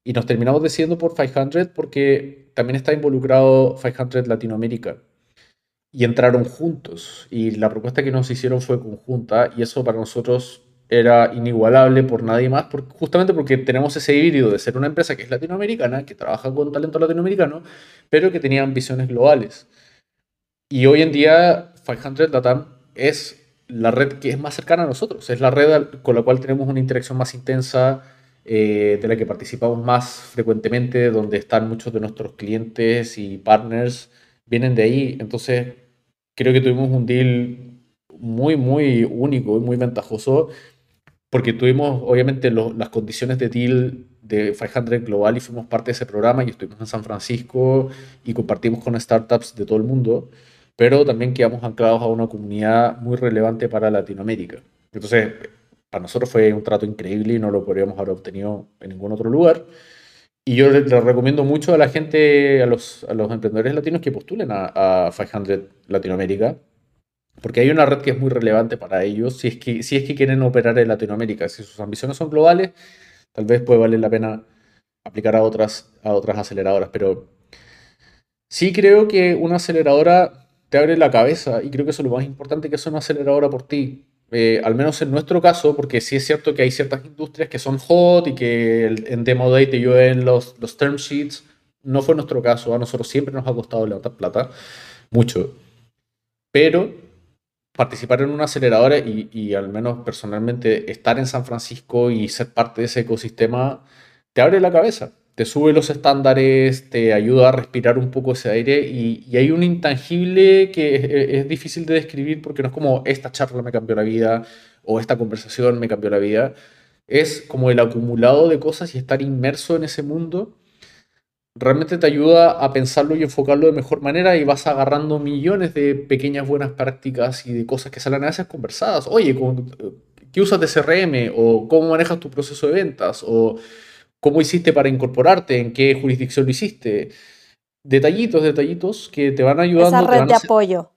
Y nos terminamos decidiendo por 500 porque también está involucrado 500 Latinoamérica. Y entraron juntos. Y la propuesta que nos hicieron fue conjunta. Y eso para nosotros era inigualable por nadie más, justamente porque tenemos ese híbrido de ser una empresa que es latinoamericana, que trabaja con talento latinoamericano, pero que tenía ambiciones globales. Y hoy en día 500 Latam es la red que es más cercana a nosotros, es la red con la cual tenemos una interacción más intensa, eh, de la que participamos más frecuentemente, donde están muchos de nuestros clientes y partners, vienen de ahí. Entonces, creo que tuvimos un deal muy, muy único y muy ventajoso porque tuvimos obviamente las condiciones de deal de 500 Global y fuimos parte de ese programa y estuvimos en San Francisco y compartimos con startups de todo el mundo, pero también quedamos anclados a una comunidad muy relevante para Latinoamérica. Entonces, para nosotros fue un trato increíble y no lo podríamos haber obtenido en ningún otro lugar. Y yo le, recomiendo mucho a la gente, a los, a los emprendedores latinos que postulen a, a 500 Latinoamérica porque hay una red que es muy relevante para ellos si es que, si es que quieren operar en Latinoamérica. Si sus ambiciones son globales, tal vez puede valer la pena aplicar a otras, a otras aceleradoras. Pero sí creo que una aceleradora te abre la cabeza y creo que eso es lo más importante que es una aceleradora por ti. Eh, al menos en nuestro caso, porque sí es cierto que hay ciertas industrias que son hot y que en Demo Day te llueven los, los term sheets. No fue nuestro caso, a nosotros siempre nos ha costado levantar plata, mucho. Pero participar en una aceleradora y, al menos personalmente estar en San Francisco y ser parte de ese ecosistema te abre la cabeza, te sube los estándares, te ayuda a respirar un poco ese aire y, hay un intangible que es, difícil de describir porque no es como esta charla me cambió la vida o esta conversación me cambió la vida, es como el acumulado de cosas y estar inmerso en ese mundo realmente te ayuda a pensarlo y enfocarlo de mejor manera y vas agarrando millones de pequeñas buenas prácticas y de cosas que salen a veces conversadas. Oye, ¿qué usas de CRM? ¿O cómo manejas tu proceso de ventas? ¿O cómo hiciste para incorporarte? ¿En qué jurisdicción lo hiciste? Detallitos, detallitos que te van ayudando. Esa red de apoyo.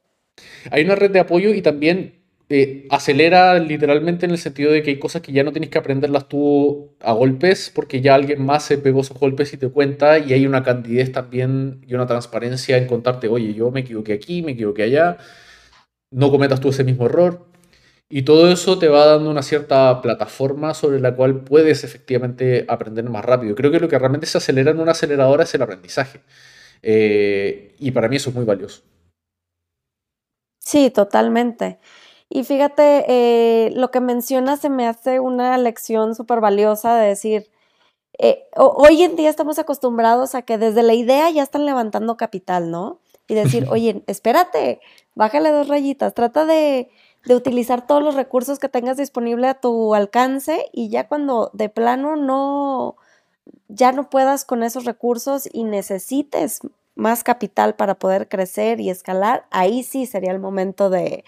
Hay una red de apoyo y también eh, acelera literalmente en el sentido de que hay cosas que ya no tienes que aprenderlas tú a golpes porque ya alguien más se pegó esos golpes y te cuenta y hay una candidez también y una transparencia en contarte, oye, yo me equivoqué aquí, me equivoqué allá, no cometas tú ese mismo error. Y todo eso te va dando una cierta plataforma sobre la cual puedes efectivamente aprender más rápido. Creo que lo que realmente se acelera en una aceleradora es el aprendizaje. Eh, y para mí eso es muy valioso. Sí, totalmente. Y fíjate, eh, lo que mencionas se me hace una lección súper valiosa de decir, eh, hoy en día estamos acostumbrados a que desde la idea ya están levantando capital, ¿no? Y decir, [LAUGHS] oye, espérate, bájale dos rayitas, trata de, de utilizar todos los recursos que tengas disponible a tu alcance y ya cuando de plano no, ya no puedas con esos recursos y necesites más capital para poder crecer y escalar, ahí sí sería el momento de,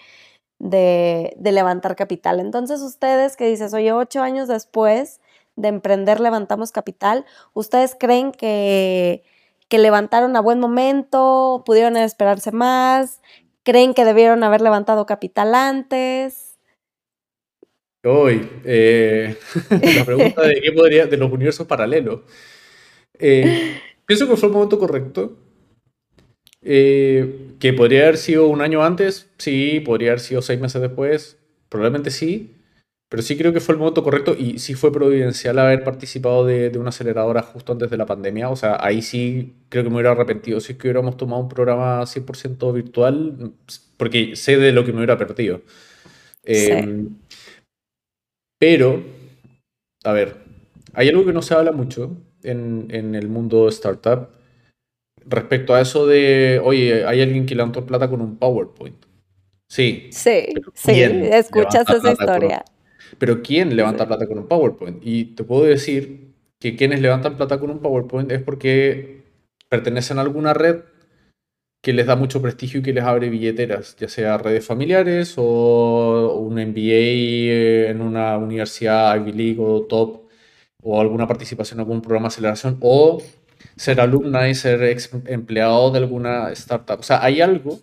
de, levantar capital. Entonces ustedes que dices, oye, ocho años después de emprender levantamos capital, ¿ustedes creen que, que levantaron a buen momento? ¿Pudieron esperarse más? ¿Creen que debieron haber levantado capital antes? Hoy, eh, [LAUGHS] la pregunta de qué podría, de los universos paralelos. Eh, pienso que fue el momento correcto. Eh, que podría haber sido un año antes, sí, podría haber sido seis meses después, probablemente sí, pero sí creo que fue el momento correcto y sí fue providencial haber participado de, una aceleradora justo antes de la pandemia. O sea, ahí sí creo que me hubiera arrepentido si es que hubiéramos tomado un programa 100% virtual, porque sé de lo que me hubiera perdido. Em, pero, a ver, hay algo que no se habla mucho en, en el mundo startup respecto a eso de, oye, hay alguien que levantó plata con un PowerPoint. Sí. Sí, sí, escuchas esa historia. Pero ¿quién levanta plata con un PowerPoint? Y te puedo decir que quienes levantan plata con un PowerPoint es porque pertenecen a alguna red que les da mucho prestigio y que les abre billeteras, ya sea redes familiares o un MBA en una universidad Ivy League o top o alguna participación en algún programa de aceleración o ser alumna y ser ex empleado de alguna startup. O sea, hay algo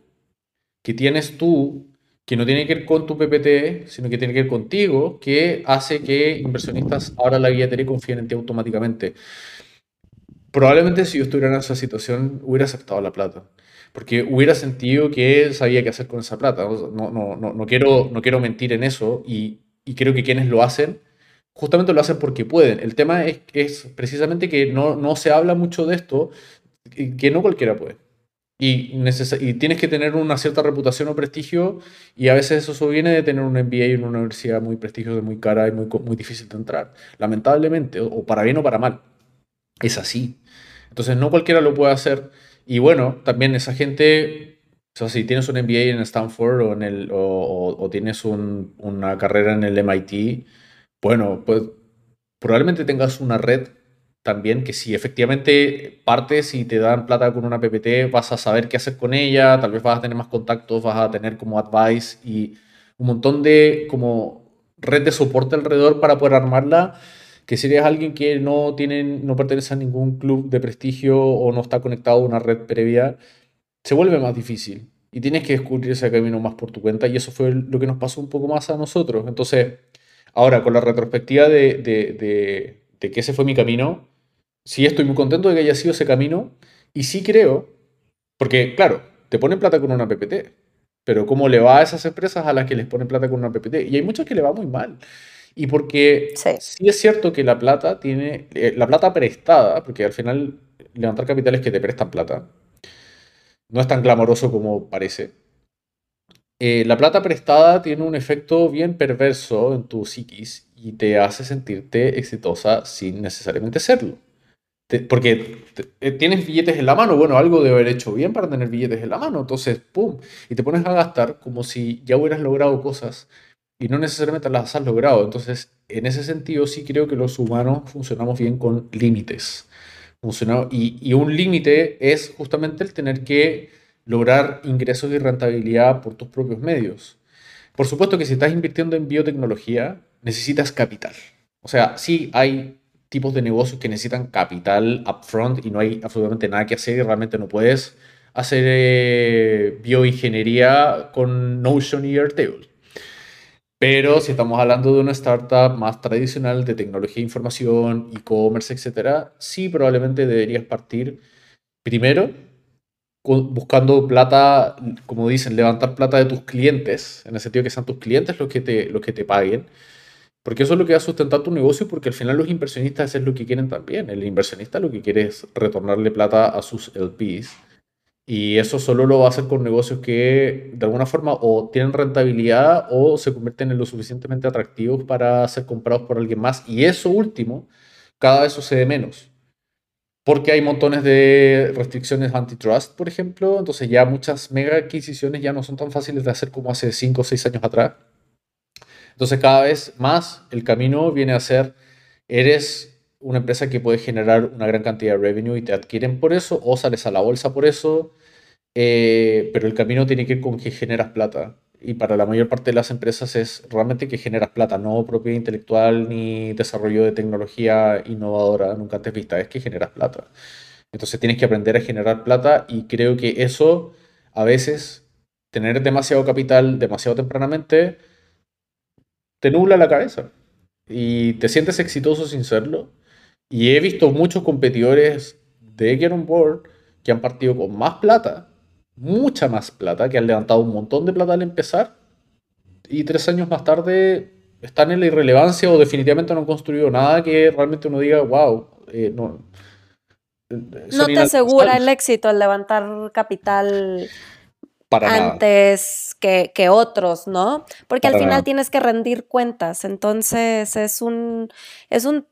que tienes tú que no tiene que ver con tu PPT, sino que tiene que ver contigo, que hace que inversionistas ahora la billetera y confíen en ti automáticamente. Probablemente si yo estuviera en esa situación hubiera aceptado la plata, porque hubiera sentido que sabía qué hacer con esa plata. No, no, no, no quiero, no quiero mentir en eso y, y, creo que quienes lo hacen, justamente lo hacen porque pueden. El tema es, es precisamente que no, no se habla mucho de esto, que no cualquiera puede. Y, y, tienes que tener una cierta reputación o prestigio y a veces eso viene de tener un MBA en una universidad muy prestigiosa, muy cara y muy, muy difícil de entrar. Lamentablemente, o para bien o para mal. Es así. Entonces no cualquiera lo puede hacer. Y bueno, también esa gente, o sea, si tienes un MBA en Stanford o, en el, o, tienes un, una carrera en el MIT, bueno, pues probablemente tengas una red también que si efectivamente partes y te dan plata con una PPT, vas a saber qué hacer con ella, tal vez vas a tener más contactos, vas a tener como advice y un montón de como red de soporte alrededor para poder armarla, que si eres alguien que no, tiene, no pertenece a ningún club de prestigio o no está conectado a una red previa, se vuelve más difícil y tienes que descubrir ese camino más por tu cuenta y eso fue lo que nos pasó un poco más a nosotros. Entonces, ahora con la retrospectiva de, de, de, de que ese fue mi camino, sí estoy muy contento de que haya sido ese camino y sí creo, porque claro, te ponen plata con una PPT, pero ¿cómo le va a esas empresas a las que les ponen plata con una PPT? Y hay muchas que le va muy mal. Y porque sí. es cierto que la plata tiene, eh, la plata prestada, porque al final levantar capital es que te prestan plata, no es tan glamoroso como parece. Eh, la plata prestada tiene un efecto bien perverso en tu psiquis y te hace sentirte exitosa sin necesariamente serlo porque eh, tienes billetes en la mano, bueno, algo debe haber hecho bien para tener billetes en la mano, entonces, ¡pum! Y te pones a gastar como si ya hubieras logrado cosas y no necesariamente las has logrado. Entonces, en ese sentido, sí creo que los humanos funcionamos bien con límites. Y, y un límite es justamente el tener que lograr ingresos y rentabilidad por tus propios medios. Por supuesto que si estás invirtiendo en biotecnología, necesitas capital. O sea, sí hay tipos de negocios que necesitan capital upfront y no hay absolutamente nada que hacer y realmente no puedes hacer eh, bioingeniería con Notion y Airtable. Pero si estamos hablando de una startup más tradicional de tecnología de información, e-commerce, etcétera, sí probablemente deberías partir primero buscando plata, como dicen, levantar plata de tus clientes, en el sentido que sean tus clientes los que te, los que te paguen porque eso es lo que va a sustentar tu negocio, porque al final los inversionistas es lo que quieren también. El inversionista lo que quiere es retornarle plata a sus LPs. Y eso solo lo va a hacer con negocios que de alguna forma o tienen rentabilidad o se convierten en lo suficientemente atractivos para ser comprados por alguien más. Y eso último cada vez sucede menos. Porque hay montones de restricciones antitrust, por ejemplo. Entonces ya muchas mega adquisiciones ya no son tan fáciles de hacer como hace 5 o 6 años atrás. Entonces cada vez más el camino viene a ser, eres una empresa que puede generar una gran cantidad de revenue y te adquieren por eso o sales a la bolsa por eso, eh, pero el camino tiene que ir con que generas plata. Y para la mayor parte de las empresas es realmente que generas plata, no propiedad intelectual ni desarrollo de tecnología innovadora nunca antes vista, es que generas plata. Entonces tienes que aprender a generar plata y creo que eso a veces, tener demasiado capital demasiado tempranamente, te nubla la cabeza y te sientes exitoso sin serlo. Y he visto muchos competidores de Get On Board que han partido con más plata, mucha más plata, que han levantado un montón de plata al empezar y tres años más tarde están en la irrelevancia o definitivamente no han construido nada que realmente uno diga, wow, eh, no. No te asegura el éxito al levantar capital antes que, que, otros, ¿no? Porque al final tienes que rendir cuentas, entonces es un, es un,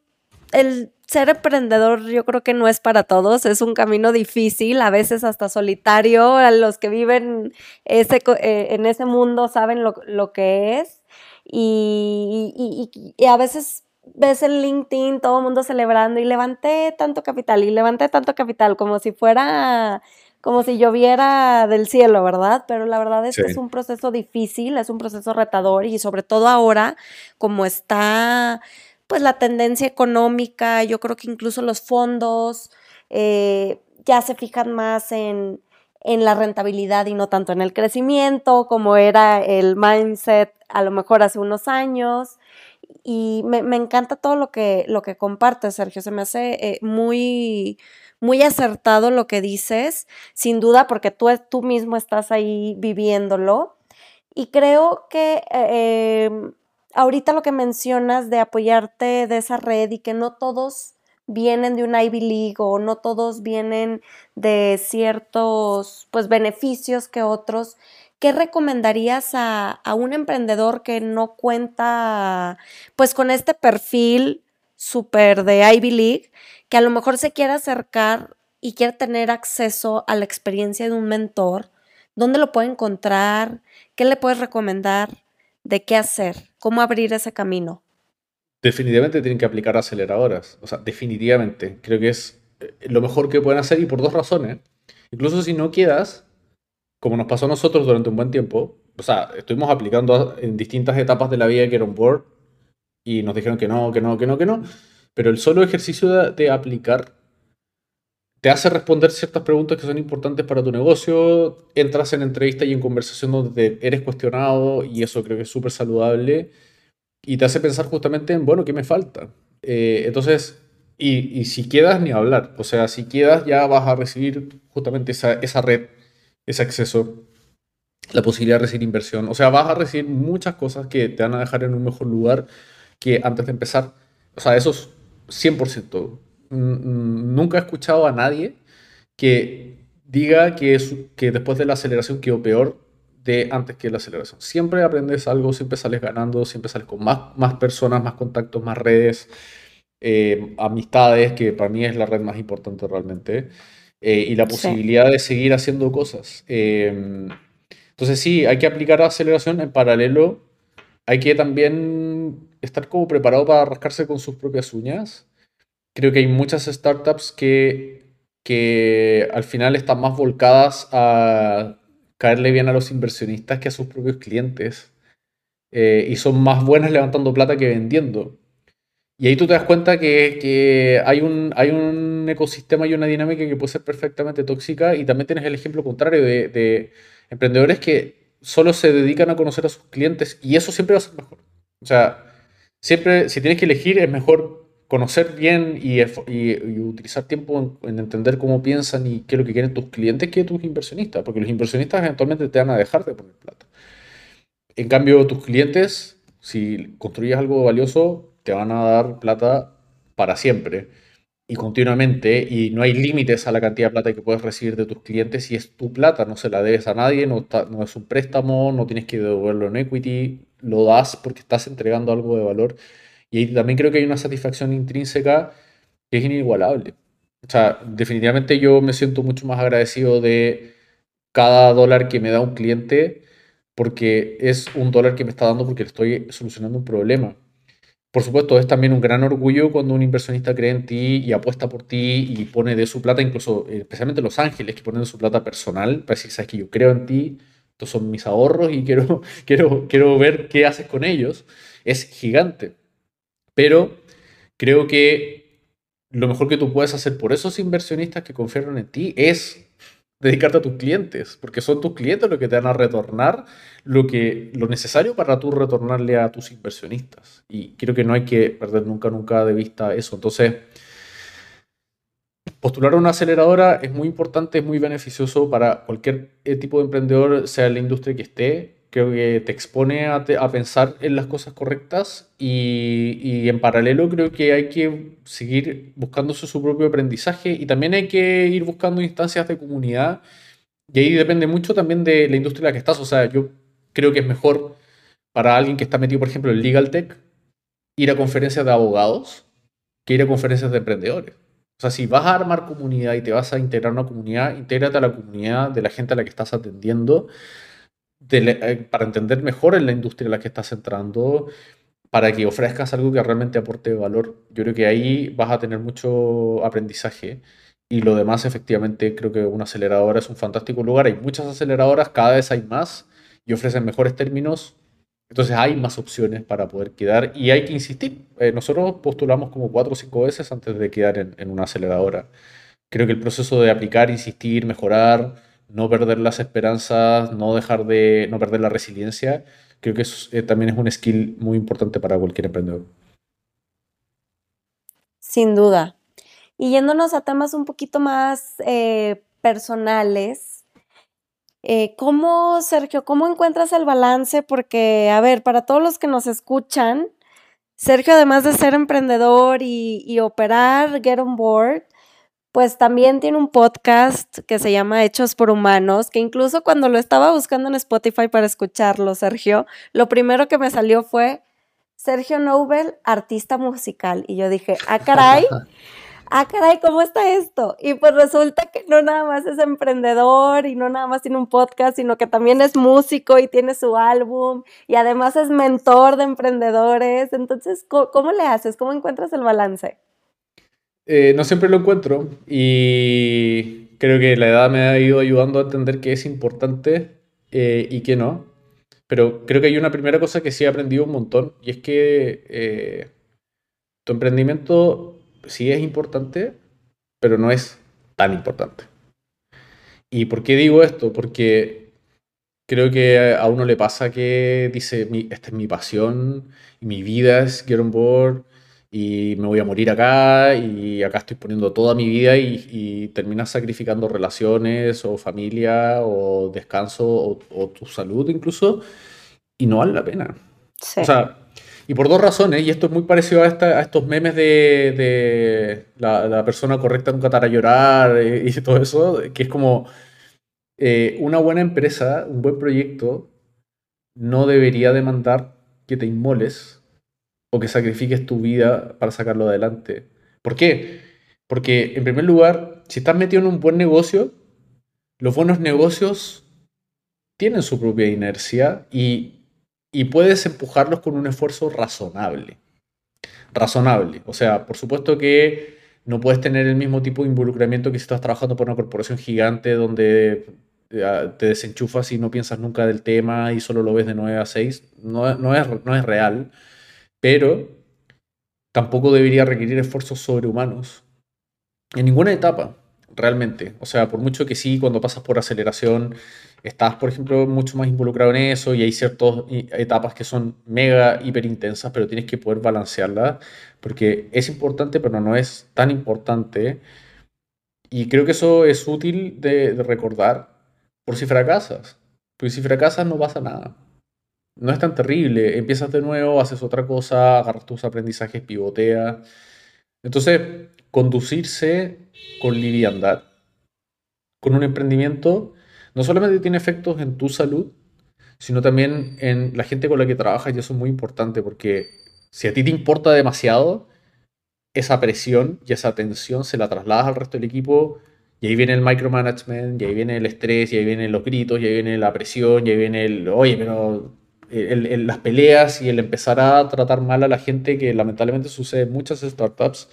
el ser emprendedor yo creo que no es para todos, es un camino difícil, a veces hasta solitario, a los que viven ese, eh, en ese mundo saben lo, lo que es. Y, y, y, a veces ves el LinkedIn, todo el mundo celebrando y levanté tanto capital y levanté tanto capital como si fuera como si lloviera del cielo, ¿verdad? Pero la verdad es que es un proceso difícil, es un proceso retador y sobre todo ahora, como está pues la tendencia económica, yo creo que incluso los fondos eh, ya se fijan más en, en la rentabilidad y no tanto en el crecimiento, como era el mindset a lo mejor hace unos años. Y me, encanta todo lo que, lo que compartes, Sergio. Se me hace eh, muy, muy acertado lo que dices, sin duda, porque tú, tú mismo estás ahí viviéndolo. Y creo que eh, em, ahorita lo que mencionas de apoyarte de esa red y que no todos vienen de una Ivy League o no todos vienen de ciertos pues beneficios que otros. ¿Qué recomendarías a, a un emprendedor que no cuenta pues con este perfil súper de Ivy League, que a lo mejor se quiere acercar y quiere tener acceso a la experiencia de un mentor? ¿Dónde lo puede encontrar? ¿Qué le puedes recomendar? ¿De qué hacer? ¿Cómo abrir ese camino? definitivamente tienen que aplicar aceleradoras. O sea, definitivamente. Creo que es eh, lo mejor que pueden hacer y por dos razones. Incluso si no quedas, como nos pasó a nosotros durante un buen tiempo, o sea, estuvimos aplicando en distintas etapas de la vida que era un board y nos dijeron que no, que no, que no, que no. Pero el solo ejercicio de, de aplicar te hace responder ciertas preguntas que son importantes para tu negocio, entras en entrevista y en conversación donde eres cuestionado y eso creo que es súper saludable y te hace pensar justamente en, bueno, ¿qué me falta? Eh, entonces, y, si quedas, ni hablar. O sea, si quedas, ya vas a recibir justamente esa, esa red, ese acceso, la posibilidad de recibir inversión. O sea, vas a recibir muchas cosas que te van a dejar en un mejor lugar que antes de empezar. O sea, eso es 100%. Nunca he escuchado a nadie que diga que, que después de la aceleración quedó peor de antes que la aceleración. Siempre aprendes algo, siempre sales ganando, siempre sales con más, más personas, más contactos, más redes, eh, amistades, que para mí es la red más importante realmente, eh, y la posibilidad de seguir haciendo cosas. Em, entonces sí, hay que aplicar aceleración en paralelo, hay que también estar como preparado para rascarse con sus propias uñas. Creo que hay muchas startups que, que al final están más volcadas a caerle bien a los inversionistas que a sus propios clientes. Eh, y son más buenas levantando plata que vendiendo. Y ahí tú te das cuenta que, hay, un, hay un ecosistema y una dinámica que puede ser perfectamente tóxica y también tienes el ejemplo contrario de, de emprendedores que solo se dedican a conocer a sus clientes y eso siempre va a ser mejor. O sea, siempre si tienes que elegir es mejor conocer bien y, utilizar tiempo en, entender cómo piensan y qué es lo que quieren tus clientes que tus inversionistas, porque los inversionistas eventualmente te van a dejar de poner plata. En cambio, tus clientes, si construyes algo valioso, te van a dar plata para siempre y continuamente y no hay límites a la cantidad de plata que puedes recibir de tus clientes si es tu plata, no se la debes a nadie, no, no es un préstamo, no tienes que devolverlo en equity, lo das porque estás entregando algo de valor y también creo que hay una satisfacción intrínseca que es inigualable. O sea, definitivamente yo me siento mucho más agradecido de cada dólar que me da un cliente porque es un dólar que me está dando porque le estoy solucionando un problema. Por supuesto, es también un gran orgullo cuando un inversionista cree en ti y apuesta por ti y pone de su plata, incluso especialmente Los Ángeles, que ponen de su plata personal, para decir, sabes que yo creo en ti, estos son mis ahorros y quiero, [LAUGHS] quiero, quiero ver qué haces con ellos. Es gigante. Pero creo que lo mejor que tú puedes hacer por esos inversionistas que confiaron en ti es dedicarte a tus clientes, porque son tus clientes los que te van a retornar lo, que, lo necesario para tú retornarle a tus inversionistas. Y creo que no hay que perder nunca, nunca de vista eso. Entonces, postular a una aceleradora es muy importante, es muy beneficioso para cualquier eh, tipo de emprendedor, sea la industria que esté creo que te expone a, pensar en las cosas correctas y, en paralelo creo que hay que seguir buscándose su propio aprendizaje y también hay que ir buscando instancias de comunidad y ahí depende mucho también de la industria en la que estás. O sea, yo creo que es mejor para alguien que está metido, por ejemplo, en Legal Tech, ir a conferencias de abogados que ir a conferencias de emprendedores. O sea, si vas a armar comunidad y te vas a integrar a una comunidad, intégrate a la comunidad de la gente a la que estás atendiendo eh, para entender mejor en la industria en la que estás entrando, para que ofrezcas algo que realmente aporte valor. Yo creo que ahí vas a tener mucho aprendizaje y lo demás efectivamente creo que una aceleradora es un fantástico lugar. Hay muchas aceleradoras, cada vez hay más y ofrecen mejores términos. Entonces hay más opciones para poder quedar y hay que insistir. Eh, nosotros postulamos como cuatro o cinco veces antes de quedar en, en una aceleradora. Creo que el proceso de aplicar, insistir, mejorar, no perder las esperanzas, no dejar de, no perder la resiliencia, creo que eso eh, también es un skill muy importante para cualquier emprendedor. Sin duda. Y yéndonos a temas un poquito más eh, personales, eh, ¿cómo, Sergio, cómo encuentras el balance? Porque, a ver, para todos los que nos escuchan, Sergio, además de ser emprendedor y, y operar Get On Board, pues también tiene un podcast que se llama Hechos por Humanos, que incluso cuando lo estaba buscando en Spotify para escucharlo, Sergio, lo primero que me salió fue Sergio Nobel, artista musical. Y yo dije, ah, caray, [LAUGHS] ah, caray, ¿cómo está esto? Y pues resulta que no nada más es emprendedor y no nada más tiene un podcast, sino que también es músico y tiene su álbum y además es mentor de emprendedores. Entonces, ¿cómo, le haces? ¿Cómo encuentras el balance? Eh, no siempre lo encuentro y creo que la edad me ha ido ayudando a entender qué es importante eh, y qué no. Pero creo que hay una primera cosa que sí he aprendido un montón y es que eh, tu emprendimiento sí es importante, pero no es tan importante. ¿Y por qué digo esto? Porque creo que a uno le pasa que dice, esta es mi pasión, mi vida es Get On Board, y me voy a morir acá, y acá estoy poniendo toda mi vida, y, terminas sacrificando relaciones, o familia, o descanso, o, tu salud incluso, y no vale la pena. O sea, y por dos razones, y esto es muy parecido a, a estos memes de, la, persona correcta nunca te hará llorar eh, y, todo eso, que es como eh, una buena empresa, un buen proyecto, no debería demandar que te inmoles o que sacrifiques tu vida para sacarlo adelante. ¿Por qué? Porque, en primer lugar, si estás metido en un buen negocio, los buenos negocios tienen su propia inercia y y puedes empujarlos con un esfuerzo razonable. Razonable. O sea, por supuesto que no puedes tener el mismo tipo de involucramiento que si estás trabajando por una corporación gigante donde eh, te desenchufas y no piensas nunca del tema y solo lo ves de 9 a 6. No, no, es, no es real, pero tampoco debería requerir esfuerzos sobrehumanos en ninguna etapa realmente. O sea, por mucho que sí, cuando pasas por aceleración, estás, por ejemplo, mucho más involucrado en eso y hay ciertas etapas que son mega, hiper intensas, pero tienes que poder balancearlas porque es importante, pero no es tan importante. Y creo que eso es útil de, recordar por si fracasas. Porque si fracasas no pasa nada. No es tan terrible. Empiezas de nuevo, haces otra cosa, agarras tus aprendizajes, pivoteas. Entonces, conducirse con liviandad, con un emprendimiento, no solamente tiene efectos en tu salud, sino también en la gente con la que trabajas y eso es muy importante porque si a ti te importa demasiado, esa presión y esa tensión se la trasladas al resto del equipo y ahí viene el micromanagement, y ahí viene el estrés, y ahí vienen los gritos, y ahí viene la presión, y ahí viene el, oye, pero las peleas y el empezar a tratar mal a la gente que lamentablemente sucede en muchas startups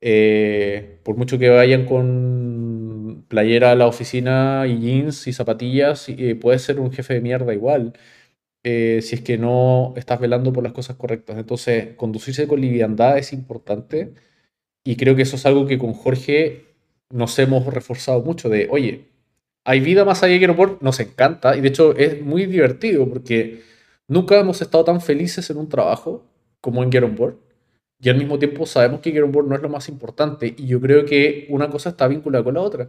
eh, por mucho que vayan con playera a la oficina y jeans y zapatillas, eh, puedes ser un jefe de mierda igual. Eh, si es que no estás velando por las cosas correctas. Entonces, conducirse con liviandad es importante y creo que eso es algo que con Jorge nos hemos reforzado mucho de, oye, hay vida más allá de nos encanta y de hecho es muy divertido porque nunca hemos estado tan felices en un trabajo como en Get y al mismo tiempo sabemos que Board no es lo más importante. Y yo creo que una cosa está vinculada con la otra.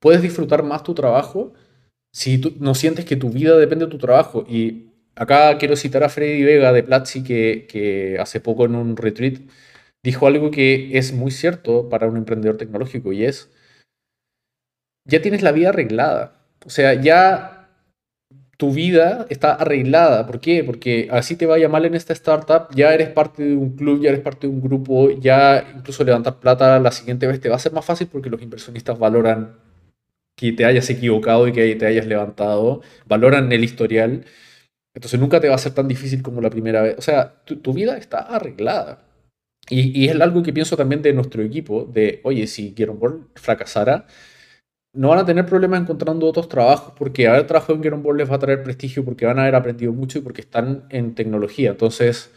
Puedes disfrutar más tu trabajo si tú no sientes que tu vida depende de tu trabajo. Y acá quiero citar a Freddy Vega de Platzi, que, que hace poco en un retreat dijo algo que es muy cierto para un emprendedor tecnológico y es, ya tienes la vida arreglada. O sea, ya tu vida está arreglada. ¿Por qué? Porque así te vaya mal en esta startup, ya eres parte de un club, ya eres parte de un grupo, ya incluso levantar plata la siguiente vez te va a ser más fácil porque los inversionistas valoran que te hayas equivocado y que te hayas levantado, valoran el historial. Entonces nunca te va a ser tan difícil como la primera vez. O sea, tu, vida está arreglada. Y, es algo que pienso también de nuestro equipo, de, oye, si Board fracasara, no van a tener problemas encontrando otros trabajos porque haber trabajado en Get Board les va a traer prestigio porque van a haber aprendido mucho y porque están en tecnología. Entonces,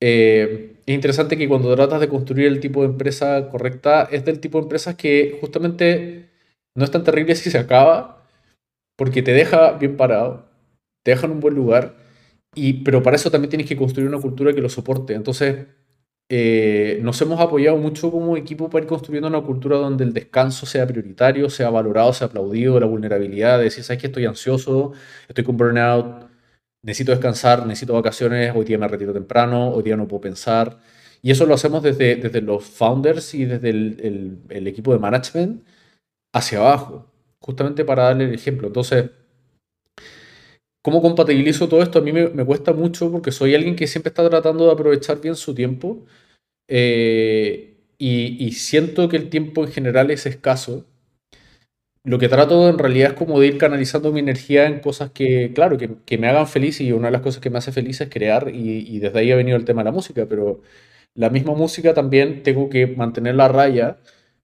eh, es interesante que cuando tratas de construir el tipo de empresa correcta, es del tipo de empresas que justamente no es tan terrible [LAUGHS] si se acaba, porque te deja bien parado, te deja en un buen lugar, y, pero para eso también tienes que construir una cultura que lo soporte. Entonces, eh, nos hemos apoyado mucho como equipo para ir construyendo una cultura donde el descanso sea prioritario, sea valorado, sea aplaudido, la vulnerabilidad, de decir, sabes que estoy ansioso, estoy con burnout, necesito descansar, necesito vacaciones, hoy día me retiro temprano, hoy día no puedo pensar. Y eso lo hacemos desde, desde los founders y desde el, el, equipo de management hacia abajo, justamente para darle el ejemplo. Entonces, ¿cómo compatibilizo todo esto? A mí me, cuesta mucho porque soy alguien que siempre está tratando de aprovechar bien su tiempo eh, y, y siento que el tiempo en general es escaso lo que trato en realidad es como de ir canalizando mi energía en cosas que, claro, que, me hagan feliz y una de las cosas que me hace feliz es crear y, desde ahí ha venido el tema de la música, pero la misma música también tengo que mantener la raya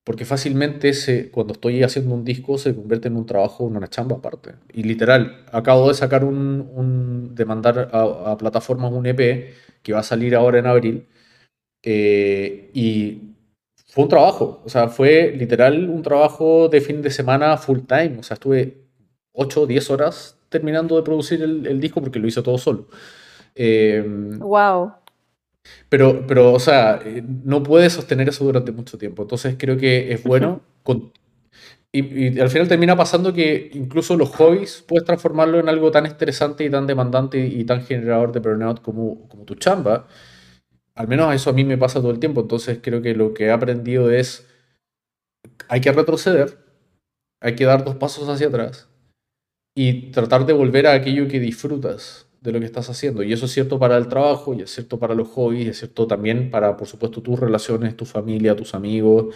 porque fácilmente cuando estoy haciendo un disco se convierte en un trabajo, en una chamba aparte. Y literal, acabo de sacar un, de mandar a, plataformas un EP que va a salir ahora en abril eh, y fue un trabajo, o sea, fue literal un trabajo de fin de semana full time, o sea, estuve 8 o 10 horas terminando de producir el, disco porque lo hice todo solo. wow. Pero, pero, o sea, eh, no puedes sostener eso durante mucho tiempo, entonces creo que es bueno. Con, y, al final termina pasando que incluso los hobbies puedes transformarlo en algo tan estresante y tan demandante y tan generador de burnout como, como tu chamba. Al menos eso a mí me pasa todo el tiempo, entonces creo que lo que he aprendido es, hay que retroceder, hay que dar dos pasos hacia atrás y tratar de volver a aquello que disfrutas de lo que estás haciendo. Y eso es cierto para el trabajo, y es cierto para los hobbies, es cierto también para, por supuesto, tus relaciones, tu familia, tus amigos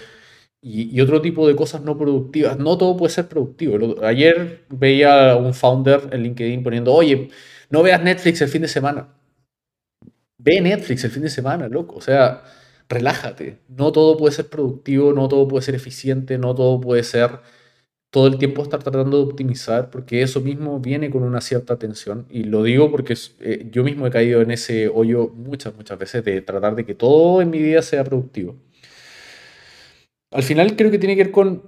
y, otro tipo de cosas no productivas. No todo puede ser productivo. Ayer veía a un founder en LinkedIn poniendo, oye, no veas Netflix el fin de semana ve Netflix el fin de semana, loco. O sea, relájate. No todo puede ser productivo, no todo puede ser eficiente, no todo puede ser todo el tiempo estar tratando de optimizar, porque eso mismo viene con una cierta tensión. Y lo digo porque eh, yo mismo he caído en ese hoyo muchas, muchas veces de tratar de que todo en mi vida sea productivo. Al final creo que tiene que ver con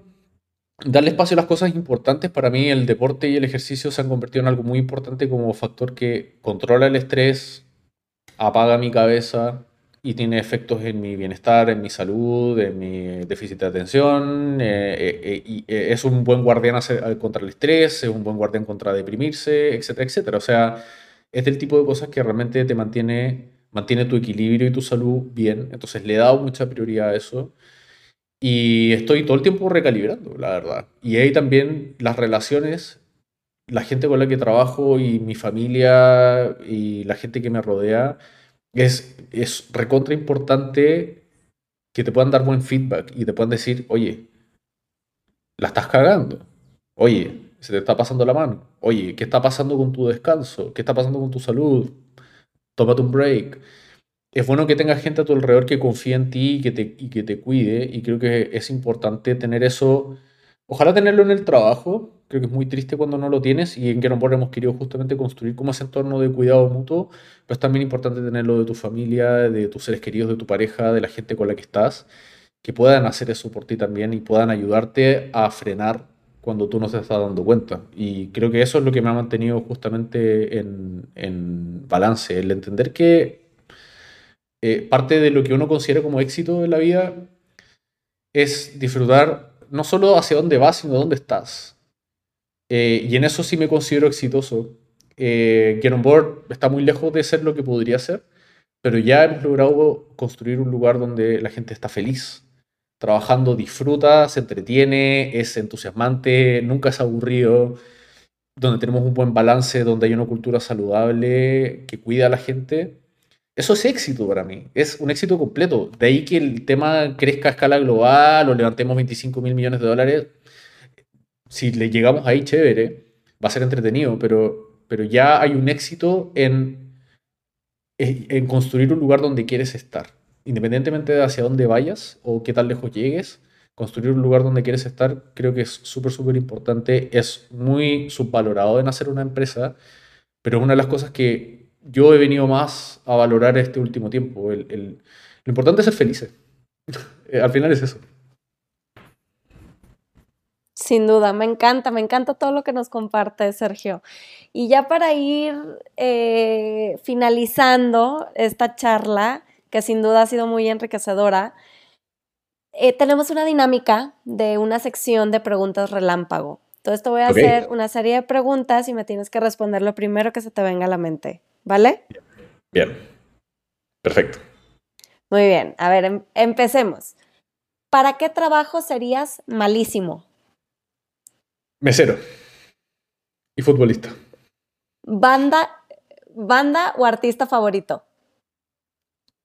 darle espacio a las cosas importantes. Para mí el deporte y el ejercicio se han convertido en algo muy importante como factor que controla el estrés, apaga mi cabeza y tiene efectos en mi bienestar, en mi salud, en mi déficit de atención. Eh, eh, eh, es un buen guardián contra el estrés, es un buen guardián contra deprimirse, etcétera, etcétera. O sea, es del tipo de cosas que realmente te mantiene, mantiene tu equilibrio y tu salud bien. Entonces le he dado mucha prioridad a eso. Y estoy todo el tiempo recalibrando, la verdad. Y ahí también las relaciones la gente con la que trabajo y mi familia y la gente que me rodea, es, es recontra importante que te puedan dar buen feedback y te puedan decir, oye, la estás cagando. Oye, se te está pasando la mano. Oye, ¿qué está pasando con tu descanso? ¿Qué está pasando con tu salud? Tómate un break. Es bueno que tengas gente a tu alrededor que confíe en ti que te, y que te cuide. Y creo que es importante tener eso. Ojalá tenerlo en el trabajo, creo que es muy triste cuando no lo tienes y en Board hemos querido justamente construir como ese entorno de cuidado mutuo, pero es también importante tenerlo de tu familia, de tus seres queridos, de tu pareja, de la gente con la que estás, que puedan hacer eso por ti también y puedan ayudarte a frenar cuando tú no te estás dando cuenta. Y creo que eso es lo que me ha mantenido justamente en, en balance, el entender que eh, parte de lo que uno considera como éxito en la vida es disfrutar no solo hacia dónde vas, sino dónde estás. Eh, y en eso sí me considero exitoso. Eh, Get On Board está muy lejos de ser lo que podría ser, pero ya hemos logrado construir un lugar donde la gente está feliz, trabajando, disfruta, se entretiene, es entusiasmante, nunca es aburrido, donde tenemos un buen balance, donde hay una cultura saludable que cuida a la gente. Eso es éxito para mí, es un éxito completo. De ahí que el tema crezca a escala global o levantemos 25 mil millones de dólares, si le llegamos ahí, chévere, va a ser entretenido, pero, pero ya hay un éxito en, en construir un lugar donde quieres estar. independientemente de hacia dónde vayas o qué tan lejos llegues, construir un lugar donde quieres estar creo que es súper, súper importante. Es muy subvalorado en hacer una empresa, pero es una de las cosas que yo he venido más a valorar este último tiempo. El, lo importante es ser felices. [LAUGHS] Al final es eso. Sin duda, me encanta, me encanta todo lo que nos comparte Sergio. Y ya para ir eh, finalizando esta charla, que sin duda ha sido muy enriquecedora, eh, tenemos una dinámica de una sección de preguntas relámpago. Entonces te voy a hacer una serie de preguntas y me tienes que responder lo primero que se te venga a la mente, ¿vale? Bien, perfecto. Muy bien, a ver, em empecemos. ¿Para qué trabajo serías malísimo? Mesero y futbolista. Banda, banda o artista favorito.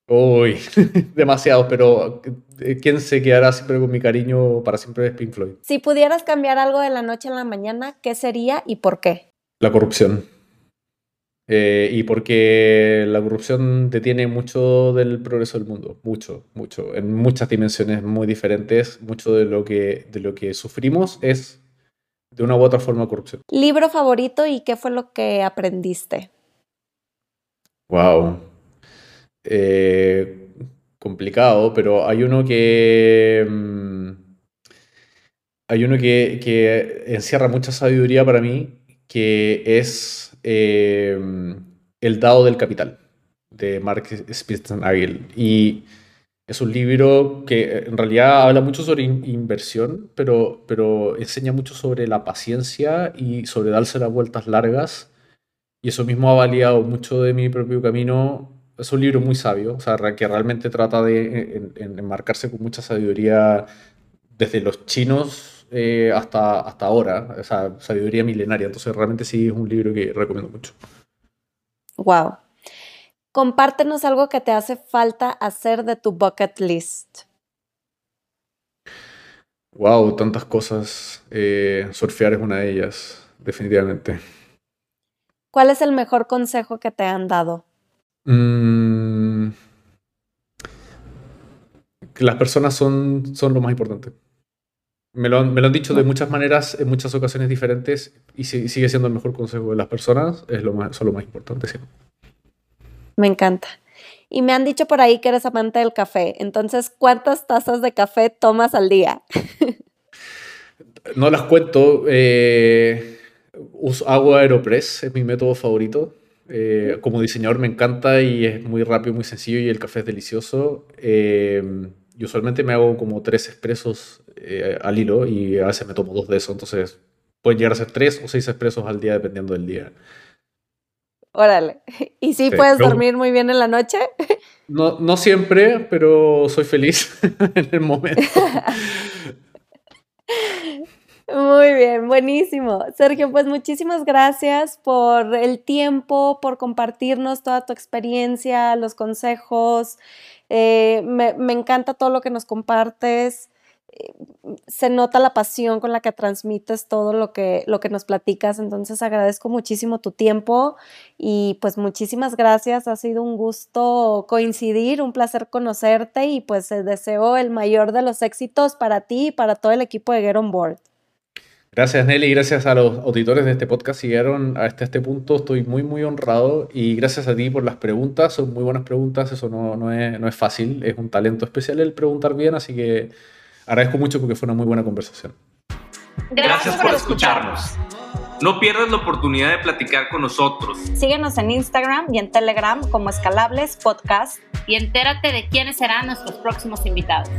Uy, [LAUGHS] demasiado, pero eh, ¿quién se quedará siempre con mi cariño para siempre es Pink Floyd? Si pudieras cambiar algo de la noche a la mañana, ¿qué sería y por qué? La corrupción. Eh, y porque la corrupción detiene mucho del progreso del mundo, mucho, mucho, en muchas dimensiones muy diferentes. Mucho de lo que, de lo que sufrimos es de una u otra forma corrupción. ¿Libro favorito y qué fue lo que aprendiste? Wow. Eh, complicado, pero hay uno que. Mm, hay uno que, que, encierra mucha sabiduría para mí, que es eh, El dado del capital, de Mark Spitznagel. Y es un libro que en realidad habla mucho sobre inversión, pero, pero enseña mucho sobre la paciencia y sobre darse las vueltas largas. Y eso mismo ha validado mucho de mi propio camino. Es un libro muy sabio, o sea, que realmente trata de enmarcarse con mucha sabiduría desde los chinos eh, hasta, hasta ahora, o sea, sabiduría milenaria. Entonces, realmente sí es un libro que recomiendo mucho. Wow. Compártenos algo que te hace falta hacer de tu bucket list. Wow, tantas cosas. Eh, surfear es una de ellas, definitivamente. ¿Cuál es el mejor consejo que te han dado? Mm, que las personas son, son lo más importante. Me lo, han, me lo, han, dicho de muchas maneras, en muchas ocasiones diferentes, y sigue siendo el mejor consejo de las personas, es lo más, son lo más importante siempre. Me encanta. Y me han dicho por ahí que eres amante del café. Entonces, ¿cuántas tazas de café tomas al día? [LAUGHS] no las cuento. Eh, uso, hago Aeropress, es mi método favorito. Eh, como diseñador me encanta y es muy rápido, muy sencillo y el café es delicioso. Eh, y usualmente me hago como tres expresos eh, al hilo y a veces me tomo dos de eso. Entonces pueden llegar a ser tres o seis expresos al día dependiendo del día. Órale. ¿Y sí, puedes dormir muy bien en la noche? No, no siempre, pero soy feliz [LAUGHS] en el momento. Muy bien, buenísimo. Sergio, pues muchísimas gracias por el tiempo, por compartirnos toda tu experiencia, los consejos. Eh, me, me encanta todo lo que nos compartes se nota la pasión con la que transmites todo lo que, lo que nos platicas, entonces agradezco muchísimo tu tiempo y pues muchísimas gracias, ha sido un gusto coincidir, un placer conocerte y pues deseo el mayor de los éxitos para ti y para todo el equipo de Get On Board. Gracias Nelly, gracias a los auditores de este podcast. Que llegaron hasta este punto, estoy muy muy honrado y gracias a ti por las preguntas, son muy buenas preguntas, eso no, no, es, no es fácil, es un talento especial el preguntar bien, así que agradezco mucho porque fue una muy buena conversación. Gracias, por escucharnos. No pierdas la oportunidad de platicar con nosotros. Síguenos en Instagram y en Telegram como Escalables Podcast. Y entérate de quiénes serán nuestros próximos invitados.